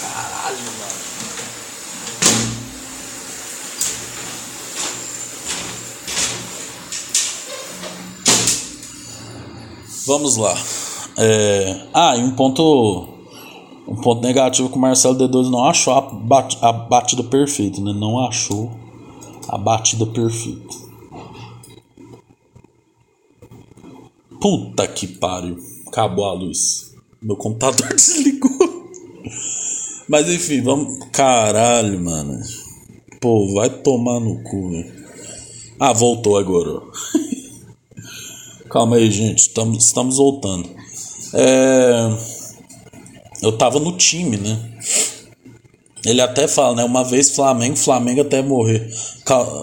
Caralho, mano. Vamos lá. É... Ah, e um ponto ponto negativo que o Marcelo D2 não achou a, bat a batida perfeita, né? Não achou a batida perfeita. Puta que pariu. Acabou a luz. Meu computador *laughs* desligou. Mas enfim, vamos. Caralho, mano. Pô, vai tomar no cu, velho. Ah, voltou agora. *laughs* Calma aí, gente. Estamos, estamos voltando. É eu tava no time, né? Ele até fala, né? Uma vez Flamengo, Flamengo até morrer.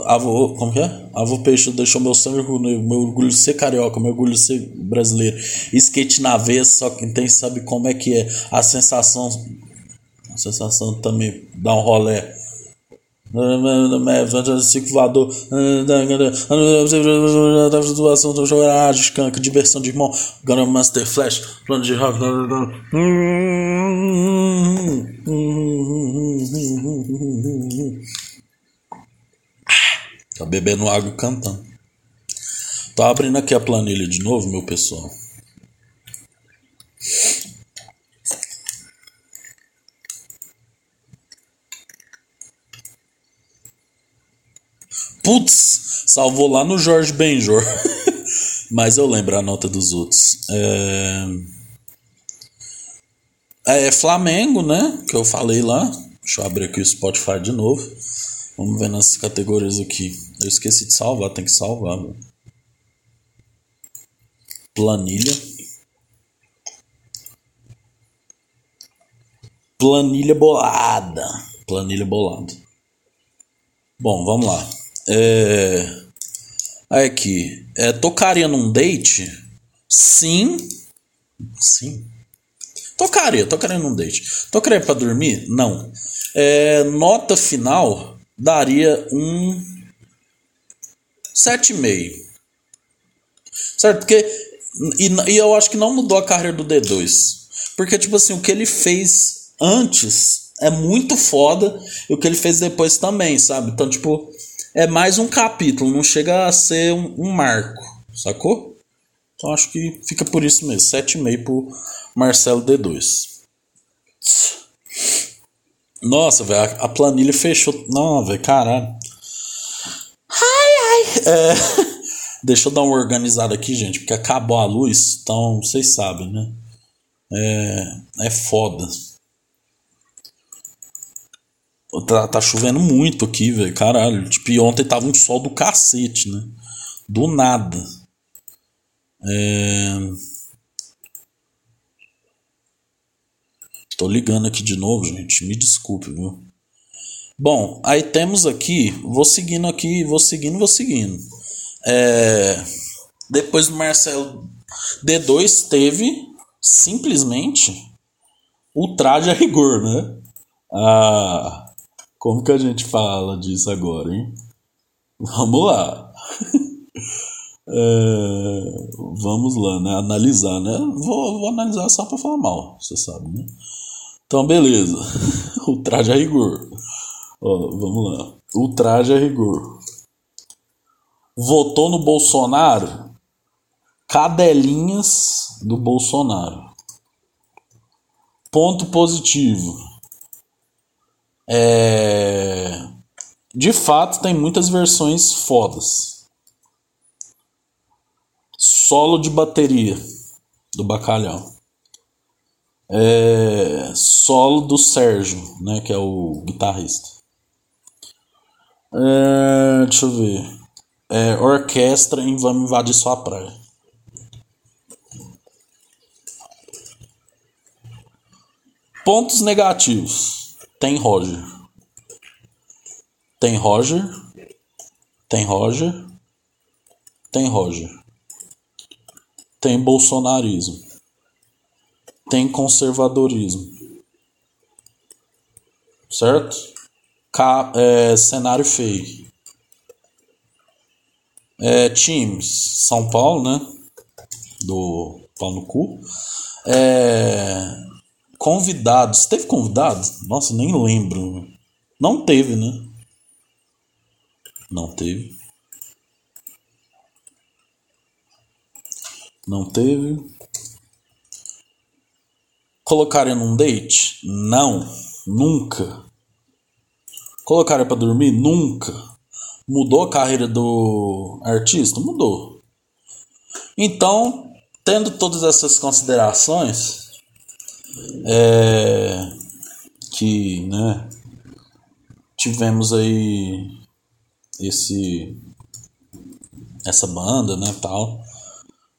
Avô, como que é? Avô Peixe deixou meu sangue, meu orgulho de ser carioca, meu orgulho de ser brasileiro. Skate na vez, só quem tem sabe como é que é. A sensação. A sensação também dá um rolé. Ciclo voador. Do jogar de skank, diversão de irmão. Gonna Master Flash. Plano de rock. Tá bebendo água e cantando. Tô abrindo aqui a planilha de novo, meu pessoal. Putz, salvou lá no Jorge Benjor. *laughs* Mas eu lembro a nota dos outros. É... é Flamengo, né? Que eu falei lá. Deixa eu abrir aqui o Spotify de novo. Vamos ver nas categorias aqui. Eu esqueci de salvar, tem que salvar. Mano. Planilha. Planilha bolada. Planilha bolada. Bom, vamos lá. É... Aqui. É, tocaria num date? Sim. Sim. Tocaria, tocaria num date. Tocaria para dormir? Não. É, nota final daria um 7,5. Certo? Porque. E, e eu acho que não mudou a carreira do D2. Porque, tipo assim, o que ele fez antes é muito foda e o que ele fez depois também, sabe? Então, tipo, é mais um capítulo, não chega a ser um, um marco, sacou? Então acho que fica por isso mesmo. 7,5 pro Marcelo D2. Nossa, velho, a planilha fechou. Não, velho, caralho. Ai, ai. É, *laughs* deixa eu dar uma organizada aqui, gente, porque acabou a luz, então vocês sabem, né? É, é foda. Tá, tá chovendo muito aqui, velho. Caralho. Tipo, e ontem tava um sol do cacete, né? Do nada. É... Tô ligando aqui de novo, gente. Me desculpe, viu? Bom, aí temos aqui. Vou seguindo aqui, vou seguindo, vou seguindo. É... Depois do Marcelo D2 teve simplesmente o traje a rigor, né? Ah, como que a gente fala disso agora, hein? Vamos lá. *laughs* é, vamos lá, né? Analisar, né? Vou, vou analisar só pra falar mal, você sabe, né? Então, beleza. *laughs* o traje a rigor. Ó, vamos lá. O traje a rigor. Votou no Bolsonaro? Cadelinhas do Bolsonaro. Ponto positivo. É... De fato, tem muitas versões fodas. Solo de bateria do Bacalhau. É... Solo do Sérgio, né, que é o guitarrista. É... Deixa eu ver. É... Orquestra em Vamos Invadir Sua Praia. Pontos negativos. Tem Roger. Tem Roger. Tem Roger. Tem Roger. Tem bolsonarismo. Tem conservadorismo. Certo? Ca é, cenário feio. É, times. São Paulo, né? Do pau no cu. É, Convidados. Teve convidados? Nossa, nem lembro. Não teve, né? Não teve. Não teve. Colocaria num date? Não. Nunca. Colocaria para dormir? Nunca. Mudou a carreira do artista? Mudou. Então, tendo todas essas considerações, é, que né, tivemos aí esse essa banda, né, tal.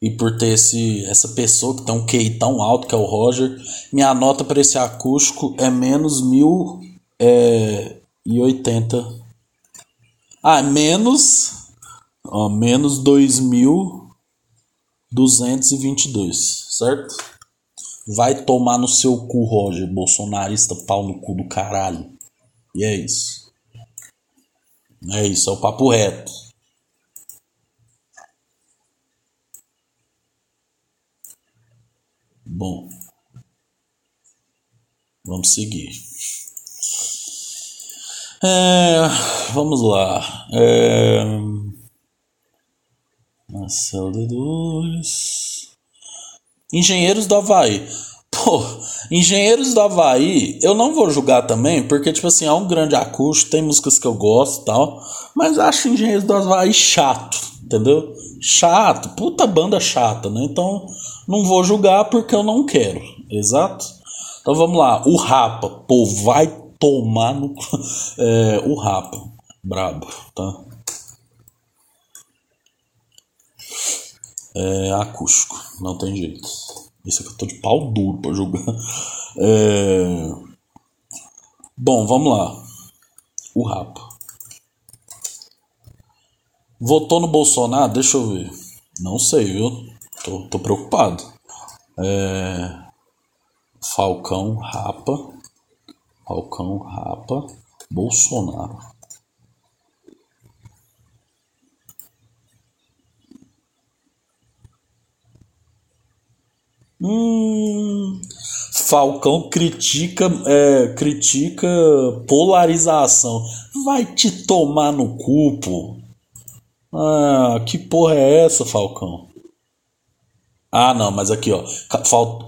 E por ter esse, essa pessoa que tem um QI tão alto, que é o Roger, minha nota para esse acústico é menos mil é, e oitenta. Ah, menos, ó, menos dois mil duzentos e vinte e dois, certo? Vai tomar no seu cu, Roger, bolsonarista pau no cu do caralho. E é isso. É isso, é o papo reto. Bom, vamos seguir. É, vamos lá. É, Marcelo D2. Engenheiros do Havaí. Pô, Engenheiros do Havaí, eu não vou julgar também, porque, tipo assim, é um grande acústico, tem músicas que eu gosto e tal, mas acho Engenheiros do Havaí chato, entendeu? Chato, puta banda chata, né? Então, não vou julgar porque eu não quero, exato? Então vamos lá, o Rapa, pô, vai tomar no. *laughs* É, o Rapa, brabo, tá? É acústico, não tem jeito. Isso aqui eu tô de pau duro pra jogar. É... Bom, vamos lá. O Rapa. Votou no Bolsonaro? Deixa eu ver. Não sei, viu? Tô, tô preocupado. É... Falcão, Rapa. Falcão, Rapa. Bolsonaro. Hum, Falcão critica, é, critica polarização. Vai te tomar no cu, pô. Ah, que porra é essa, Falcão? Ah, não, mas aqui, ó.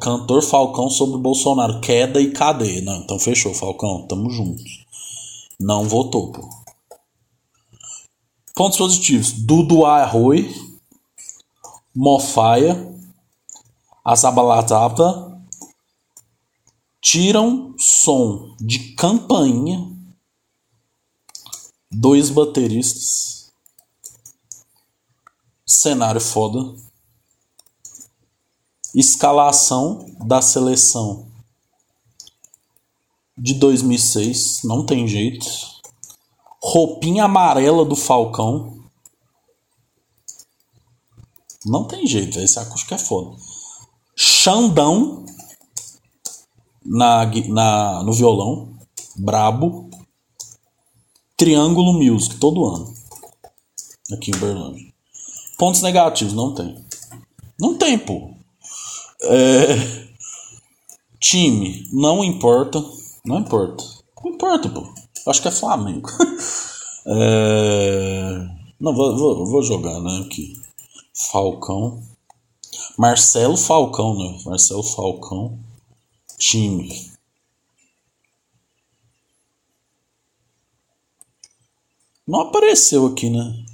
Cantor Falcão sobre Bolsonaro. Queda e cadeia. Não, então fechou, Falcão. Tamo juntos. Não votou, pô. Pontos positivos: Dudu Arroi, Mofaia, Azabalatapa tiram som de campainha, dois bateristas, cenário foda, escalação da seleção de 2006, não tem jeito roupinha amarela do Falcão. Não tem jeito, esse acústico é foda. Xandão na, na, no violão, brabo. Triângulo Music, todo ano. Aqui em Berlândia. Pontos negativos, não tem. Não tem, pô. É... Time, não importa. Não importa. Não importa, pô. Acho que é Flamengo. *laughs* é... Não, vou, vou, vou, jogar, né? Aqui. Falcão. Marcelo Falcão, né? Marcelo Falcão. Time. Não apareceu aqui, né?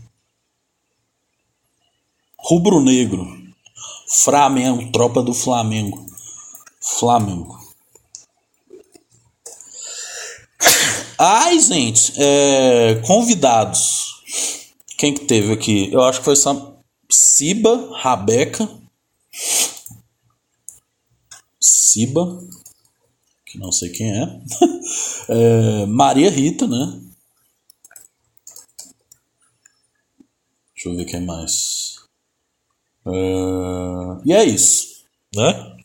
Rubro Negro. Flamengo, tropa do Flamengo. Flamengo. Ai, gente, é, convidados. Quem que teve aqui? Eu acho que foi Sam, Siba, Rabeca. Siba, que não sei quem é. *laughs* é. Maria Rita, né? Deixa eu ver quem mais. É, e é isso, né?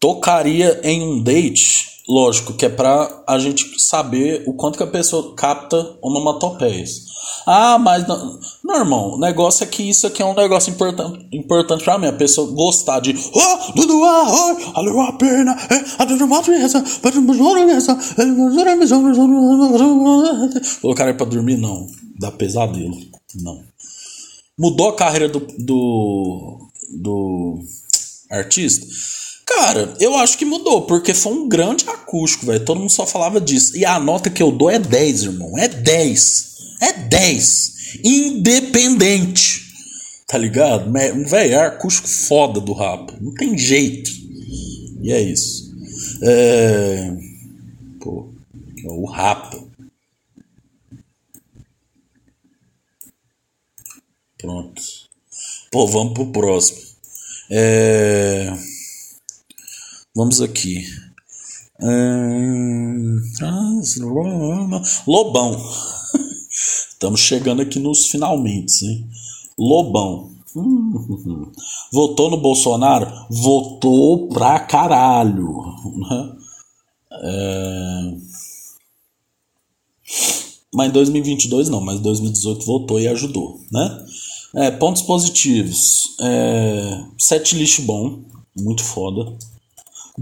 Tocaria em um date Lógico que é para a gente saber o quanto que a pessoa capta onomatopeias. Ah, mas não, não, irmão, o negócio é que isso aqui é um negócio importante, importante pra mim. A pessoa gostar de. Colocar ele pra dormir, não. Dá pesadelo. Não. Mudou a carreira do, do, do artista? Cara, eu acho que mudou, porque foi um grande acústico, velho. Todo mundo só falava disso. E a nota que eu dou é 10, irmão. É 10. É 10. Independente. Tá ligado? Velho, é acústico foda do rap. Não tem jeito. E é isso. É. Pô, é o rap. Pronto. Pô, vamos pro próximo. É. Vamos aqui. Lobão. Estamos chegando aqui nos finalmente, hein? Lobão. Votou no Bolsonaro? Votou pra caralho. É... Mas em 2022 não, mas em 2018 votou e ajudou, né? É, pontos positivos. É, set list bom, muito foda.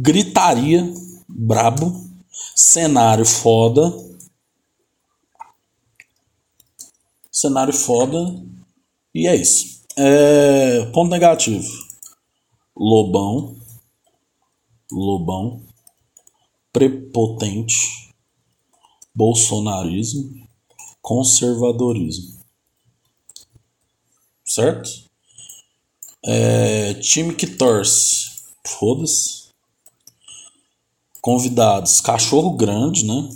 Gritaria, brabo. Cenário foda. Cenário foda. E é isso. É, ponto negativo. Lobão. Lobão. Prepotente. Bolsonarismo. Conservadorismo. Certo? É, time que torce. Foda-se. Convidados: Cachorro Grande, né?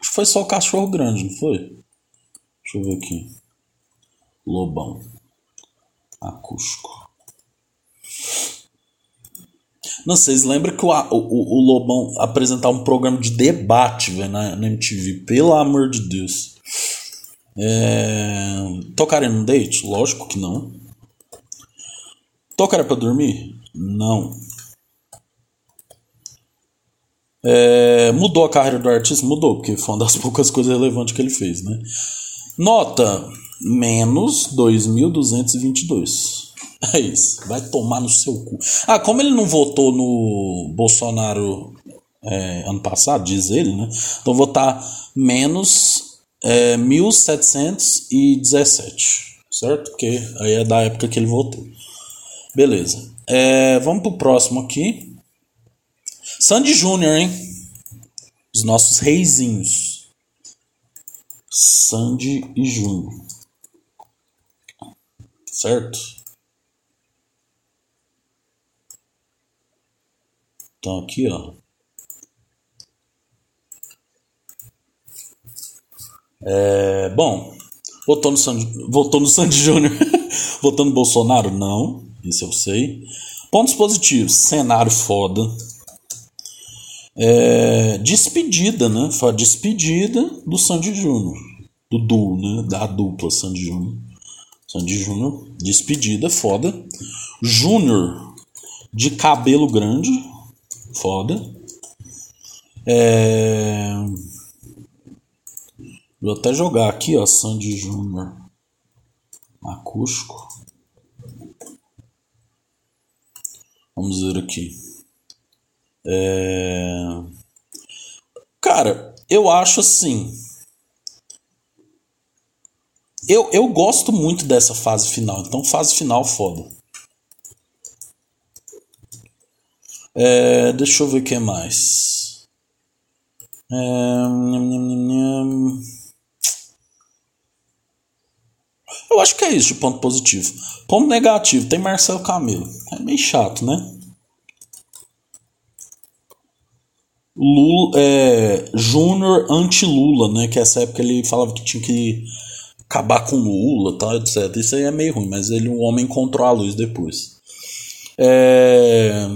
Acho que foi só o Cachorro Grande, não foi? Deixa eu ver aqui. Lobão. Acústico. Não, vocês lembram que o, o, o Lobão apresentar um programa de debate véio, na, na MTV? Pelo amor de Deus. É... Tocaria num date? Lógico que não. Tocaria pra dormir? Não. É, mudou a carreira do artista? Mudou, porque foi uma das *laughs* poucas coisas relevantes que ele fez, né? Nota menos 2.222. É isso. Vai tomar no seu cu. Ah, como ele não votou no Bolsonaro é, ano passado, diz ele, né? Então votar menos é, 1717, certo? Porque aí é da época que ele votou. Beleza. É, vamos pro próximo aqui. Sandy Júnior, hein? Os nossos reizinhos. Sandy e Júnior. Certo? Então aqui, ó. É, bom, votou no Sandy, votou no Sandy *laughs* Júnior. votou no Bolsonaro? Não, isso eu sei. Pontos positivos: cenário foda. É, despedida, né? Foi a despedida do Sandy Júnior. Do duo, né? Da dupla Sandy Júnior. Sandy Júnior, despedida, foda. Júnior, de cabelo grande, foda. É... Vou até jogar aqui, ó, Sandy Júnior acústico. Vamos ver aqui. É... Cara, eu acho assim. Eu, eu gosto muito dessa fase final. Então, fase final foda. É, deixa eu ver o que mais. É, eu acho que é isso de ponto positivo. Ponto negativo, tem Marcelo Camelo. É meio chato, né? Lula, é, Júnior anti-Lula, né? Que essa época ele falava que tinha que acabar com Lula, tal, etc. Isso aí é meio ruim, mas ele, o homem encontrou a luz depois. É...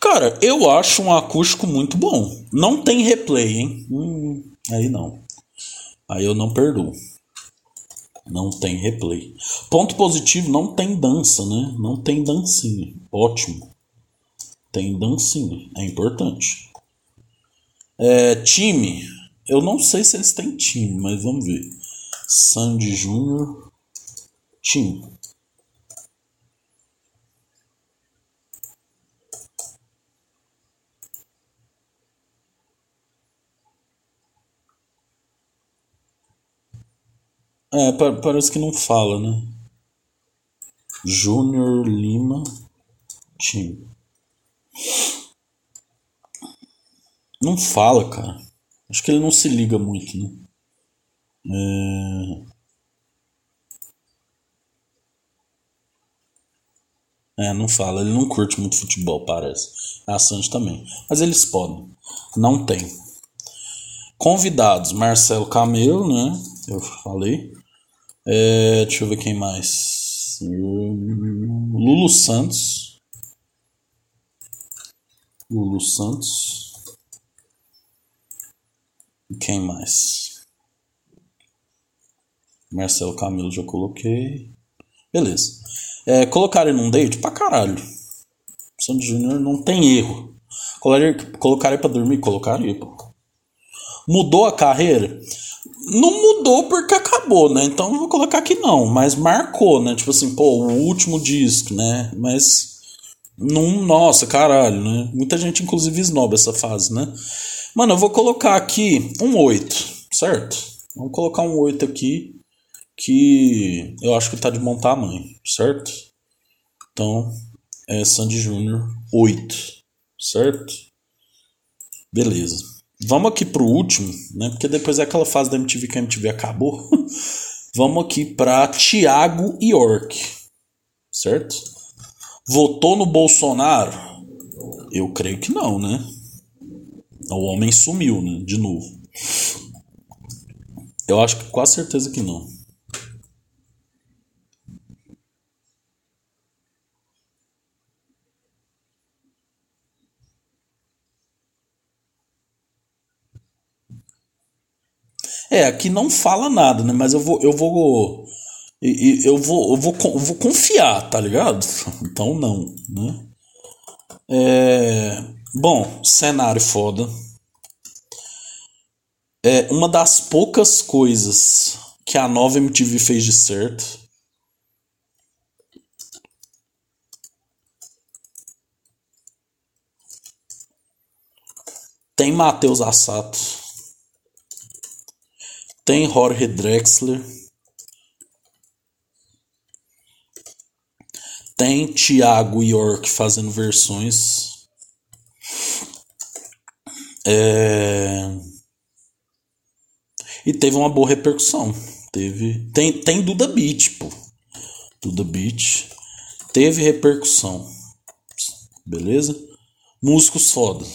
Cara, eu acho um acústico muito bom. Não tem replay, hein? Hum, aí não. Aí eu não perdoo. Não tem replay. Ponto positivo, não tem dança, né? Não tem dancinha. Ótimo. Tem dancinha. É importante. É, time. Eu não sei se eles têm time, mas vamos ver. Sandy Júnior. Time. É, parece que não fala, né? Júnior Lima Time. Não fala, cara. Acho que ele não se liga muito, né? É... é, não fala. Ele não curte muito futebol, parece. A Santos também. Mas eles podem. Não tem. Convidados: Marcelo Camelo, né? Eu falei. É, deixa eu ver quem mais. Lulu Santos. Lulu Santos. E quem mais? Marcelo Camilo já coloquei. Beleza. É, colocar ele num date pra caralho. Santos Júnior não tem erro. Colocaria pra dormir? Colocaria, pô. Mudou a carreira? não mudou porque acabou, né? Então eu vou colocar aqui não, mas marcou, né? Tipo assim, pô, o último disco, né? Mas não, nossa, caralho, né? Muita gente inclusive esnoba essa fase, né? Mano, eu vou colocar aqui um 8, certo? Vamos colocar um 8 aqui que eu acho que tá de bom tamanho, certo? Então, é Sandy Júnior 8, certo? Beleza. Vamos aqui pro último, né? Porque depois é aquela fase da MTV que a MTV acabou. *laughs* Vamos aqui para Thiago York, certo? Votou no Bolsonaro? Eu creio que não, né? O homem sumiu, né? De novo. Eu acho que quase certeza que não. É, aqui não fala nada, né? Mas eu vou. Eu vou. E, e eu, vou, eu, vou, eu vou confiar, tá ligado? Então não, né? É, bom, cenário foda. É uma das poucas coisas que a nova MTV fez de certo. Tem Matheus Assato. Tem Jorge Drexler. Tem Thiago York fazendo versões. É... E teve uma boa repercussão. Teve. Tem, tem Duda Beat, pô. Duda Beat. Teve repercussão. Beleza? Músicos foda.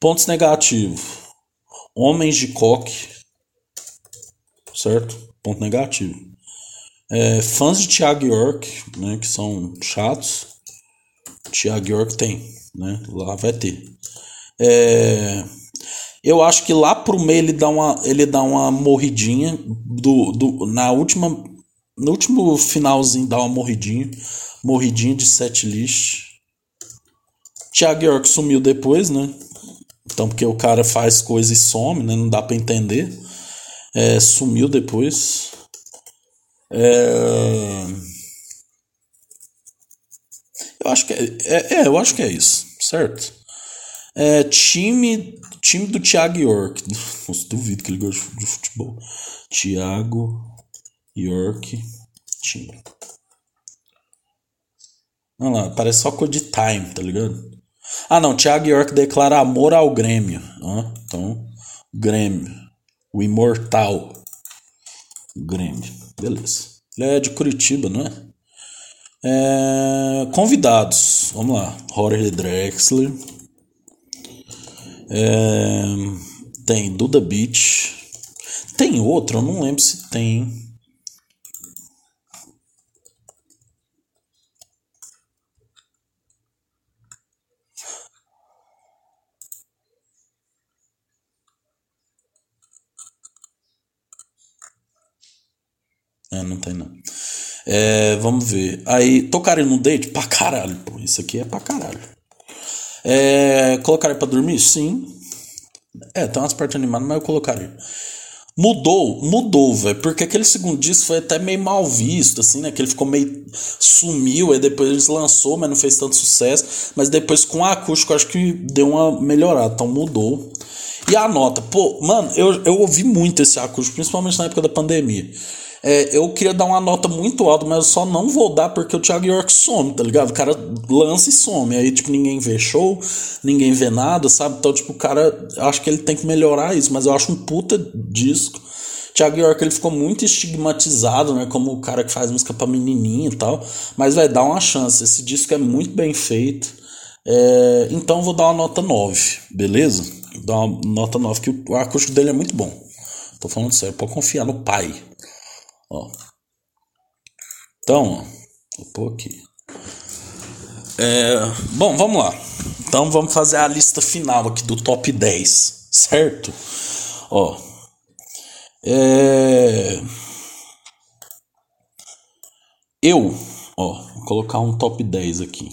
Pontos negativos. Homens de coque. Certo? Ponto negativo. É, fãs de Thiago York, né, que são chatos. Thiago York tem, né? Lá vai ter. É, eu acho que lá pro meio ele dá uma, ele dá uma morridinha do, do na última no último finalzinho dá uma morridinha, morridinha de set list. Thiago York sumiu depois, né? Então porque o cara faz coisa e some, né? Não dá para entender. É, sumiu depois. É... Eu acho que é, é, é, eu acho que é isso, certo? É, time, time do Thiago York. *laughs* Nossa, duvido que ele gosta de futebol. Thiago York, time. Olha lá, parece só cor de time, tá ligado? Ah, não, Thiago York declara amor ao Grêmio. Ah, então, Grêmio. O imortal. Grêmio. Beleza. Ele é de Curitiba, não é? é convidados. Vamos lá. Jorge Drexler. É, tem Duda Beach. Tem outro, eu não lembro se tem. É, não tem não. É, vamos ver. Aí, tocarem no date? Pra caralho, pô. Isso aqui é pra caralho. É, colocaria pra dormir? Sim. É, tem umas partes animadas, mas eu colocaria. Mudou, mudou, velho. Porque aquele segundo disco foi até meio mal visto, assim, né? Que ele ficou meio. sumiu, aí depois eles lançou, mas não fez tanto sucesso. Mas depois com a acústico, acho que deu uma melhorada. Então mudou. E a nota, pô, mano, eu, eu ouvi muito esse acústico, principalmente na época da pandemia. É, eu queria dar uma nota muito alta, mas eu só não vou dar porque o Thiago York some, tá ligado? O cara lança e some. Aí, tipo, ninguém vê show, ninguém vê nada, sabe? Então, tipo, o cara, acho que ele tem que melhorar isso, mas eu acho um puta disco. Thiago York ele ficou muito estigmatizado, né? Como o cara que faz música pra menininho e tal. Mas vai dar uma chance. Esse disco é muito bem feito. É, então vou dar uma nota 9, beleza? Vou dar uma nota 9, que o acústico dele é muito bom. Tô falando sério, pode confiar no pai. Ó. Então, ó, vou pôr aqui. É, bom, vamos lá. Então vamos fazer a lista final aqui do top 10, certo? Ó. É, eu, ó, vou colocar um top 10 aqui.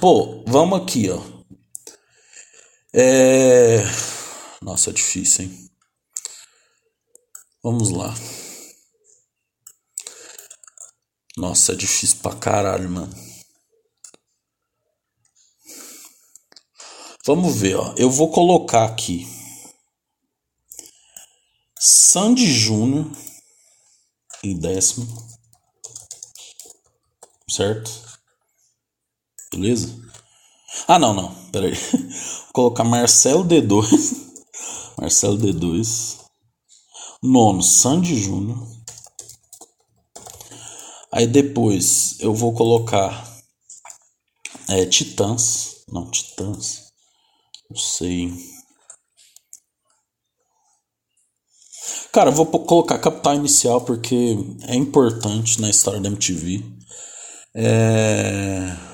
Pô, vamos aqui, ó. É. Nossa, é difícil, hein? Vamos lá. Nossa, é difícil pra caralho, mano. Vamos ver, ó. Eu vou colocar aqui. Sandy Júnior em décimo. Certo? Beleza? Ah, não, não. Pera aí. Vou colocar Marcelo D2. *laughs* Marcelo D2. Nono, Sandy Júnior. Aí depois eu vou colocar é, Titãs. Não, Titãs. Não sei. Cara, eu vou colocar Capital Inicial porque é importante na história da MTV. É...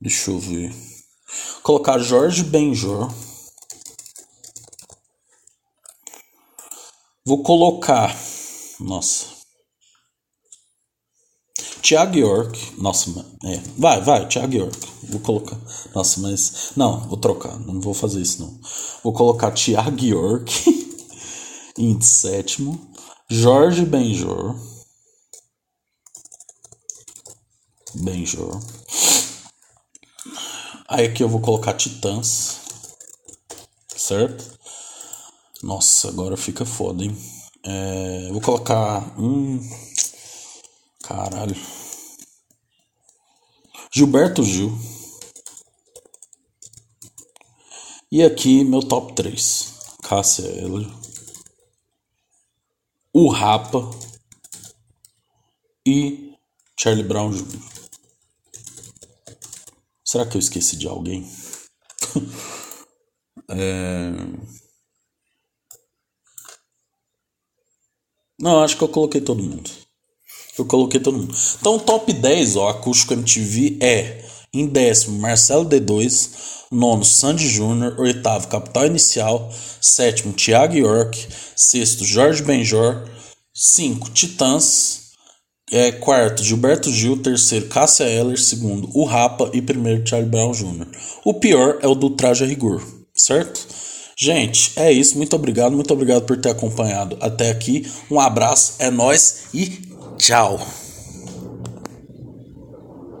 Deixa eu ver colocar Jorge Benjor. Vou colocar. Nossa. Thiago York. Nossa, é. Vai, vai, Thiago York. Vou colocar. Nossa, mas. Não, vou trocar. Não vou fazer isso, não. Vou colocar Thiago York *laughs* em sétimo. Jorge Benjor. Benjor. Aí aqui eu vou colocar Titãs. Certo? Nossa, agora fica foda, hein? É, vou colocar. Hum, caralho. Gilberto Gil. E aqui meu top 3. Cássia Eller. O Rapa. E Charlie Brown Jr. Será que eu esqueci de alguém? *laughs* é... Não, acho que eu coloquei todo mundo. Eu coloquei todo mundo. Então, top 10, ó, acústico MTV é em décimo Marcelo D2, nono Sandy Júnior, oitavo Capital Inicial, sétimo Thiago York, sexto Jorge Benjor, cinco Titãs, é, quarto, Gilberto Gil. Terceiro, Cássia Eller. Segundo, o Rapa. E primeiro, Charlie Brown Jr. O pior é o do Traje a Rigor, certo? Gente, é isso. Muito obrigado. Muito obrigado por ter acompanhado até aqui. Um abraço, é nós e tchau.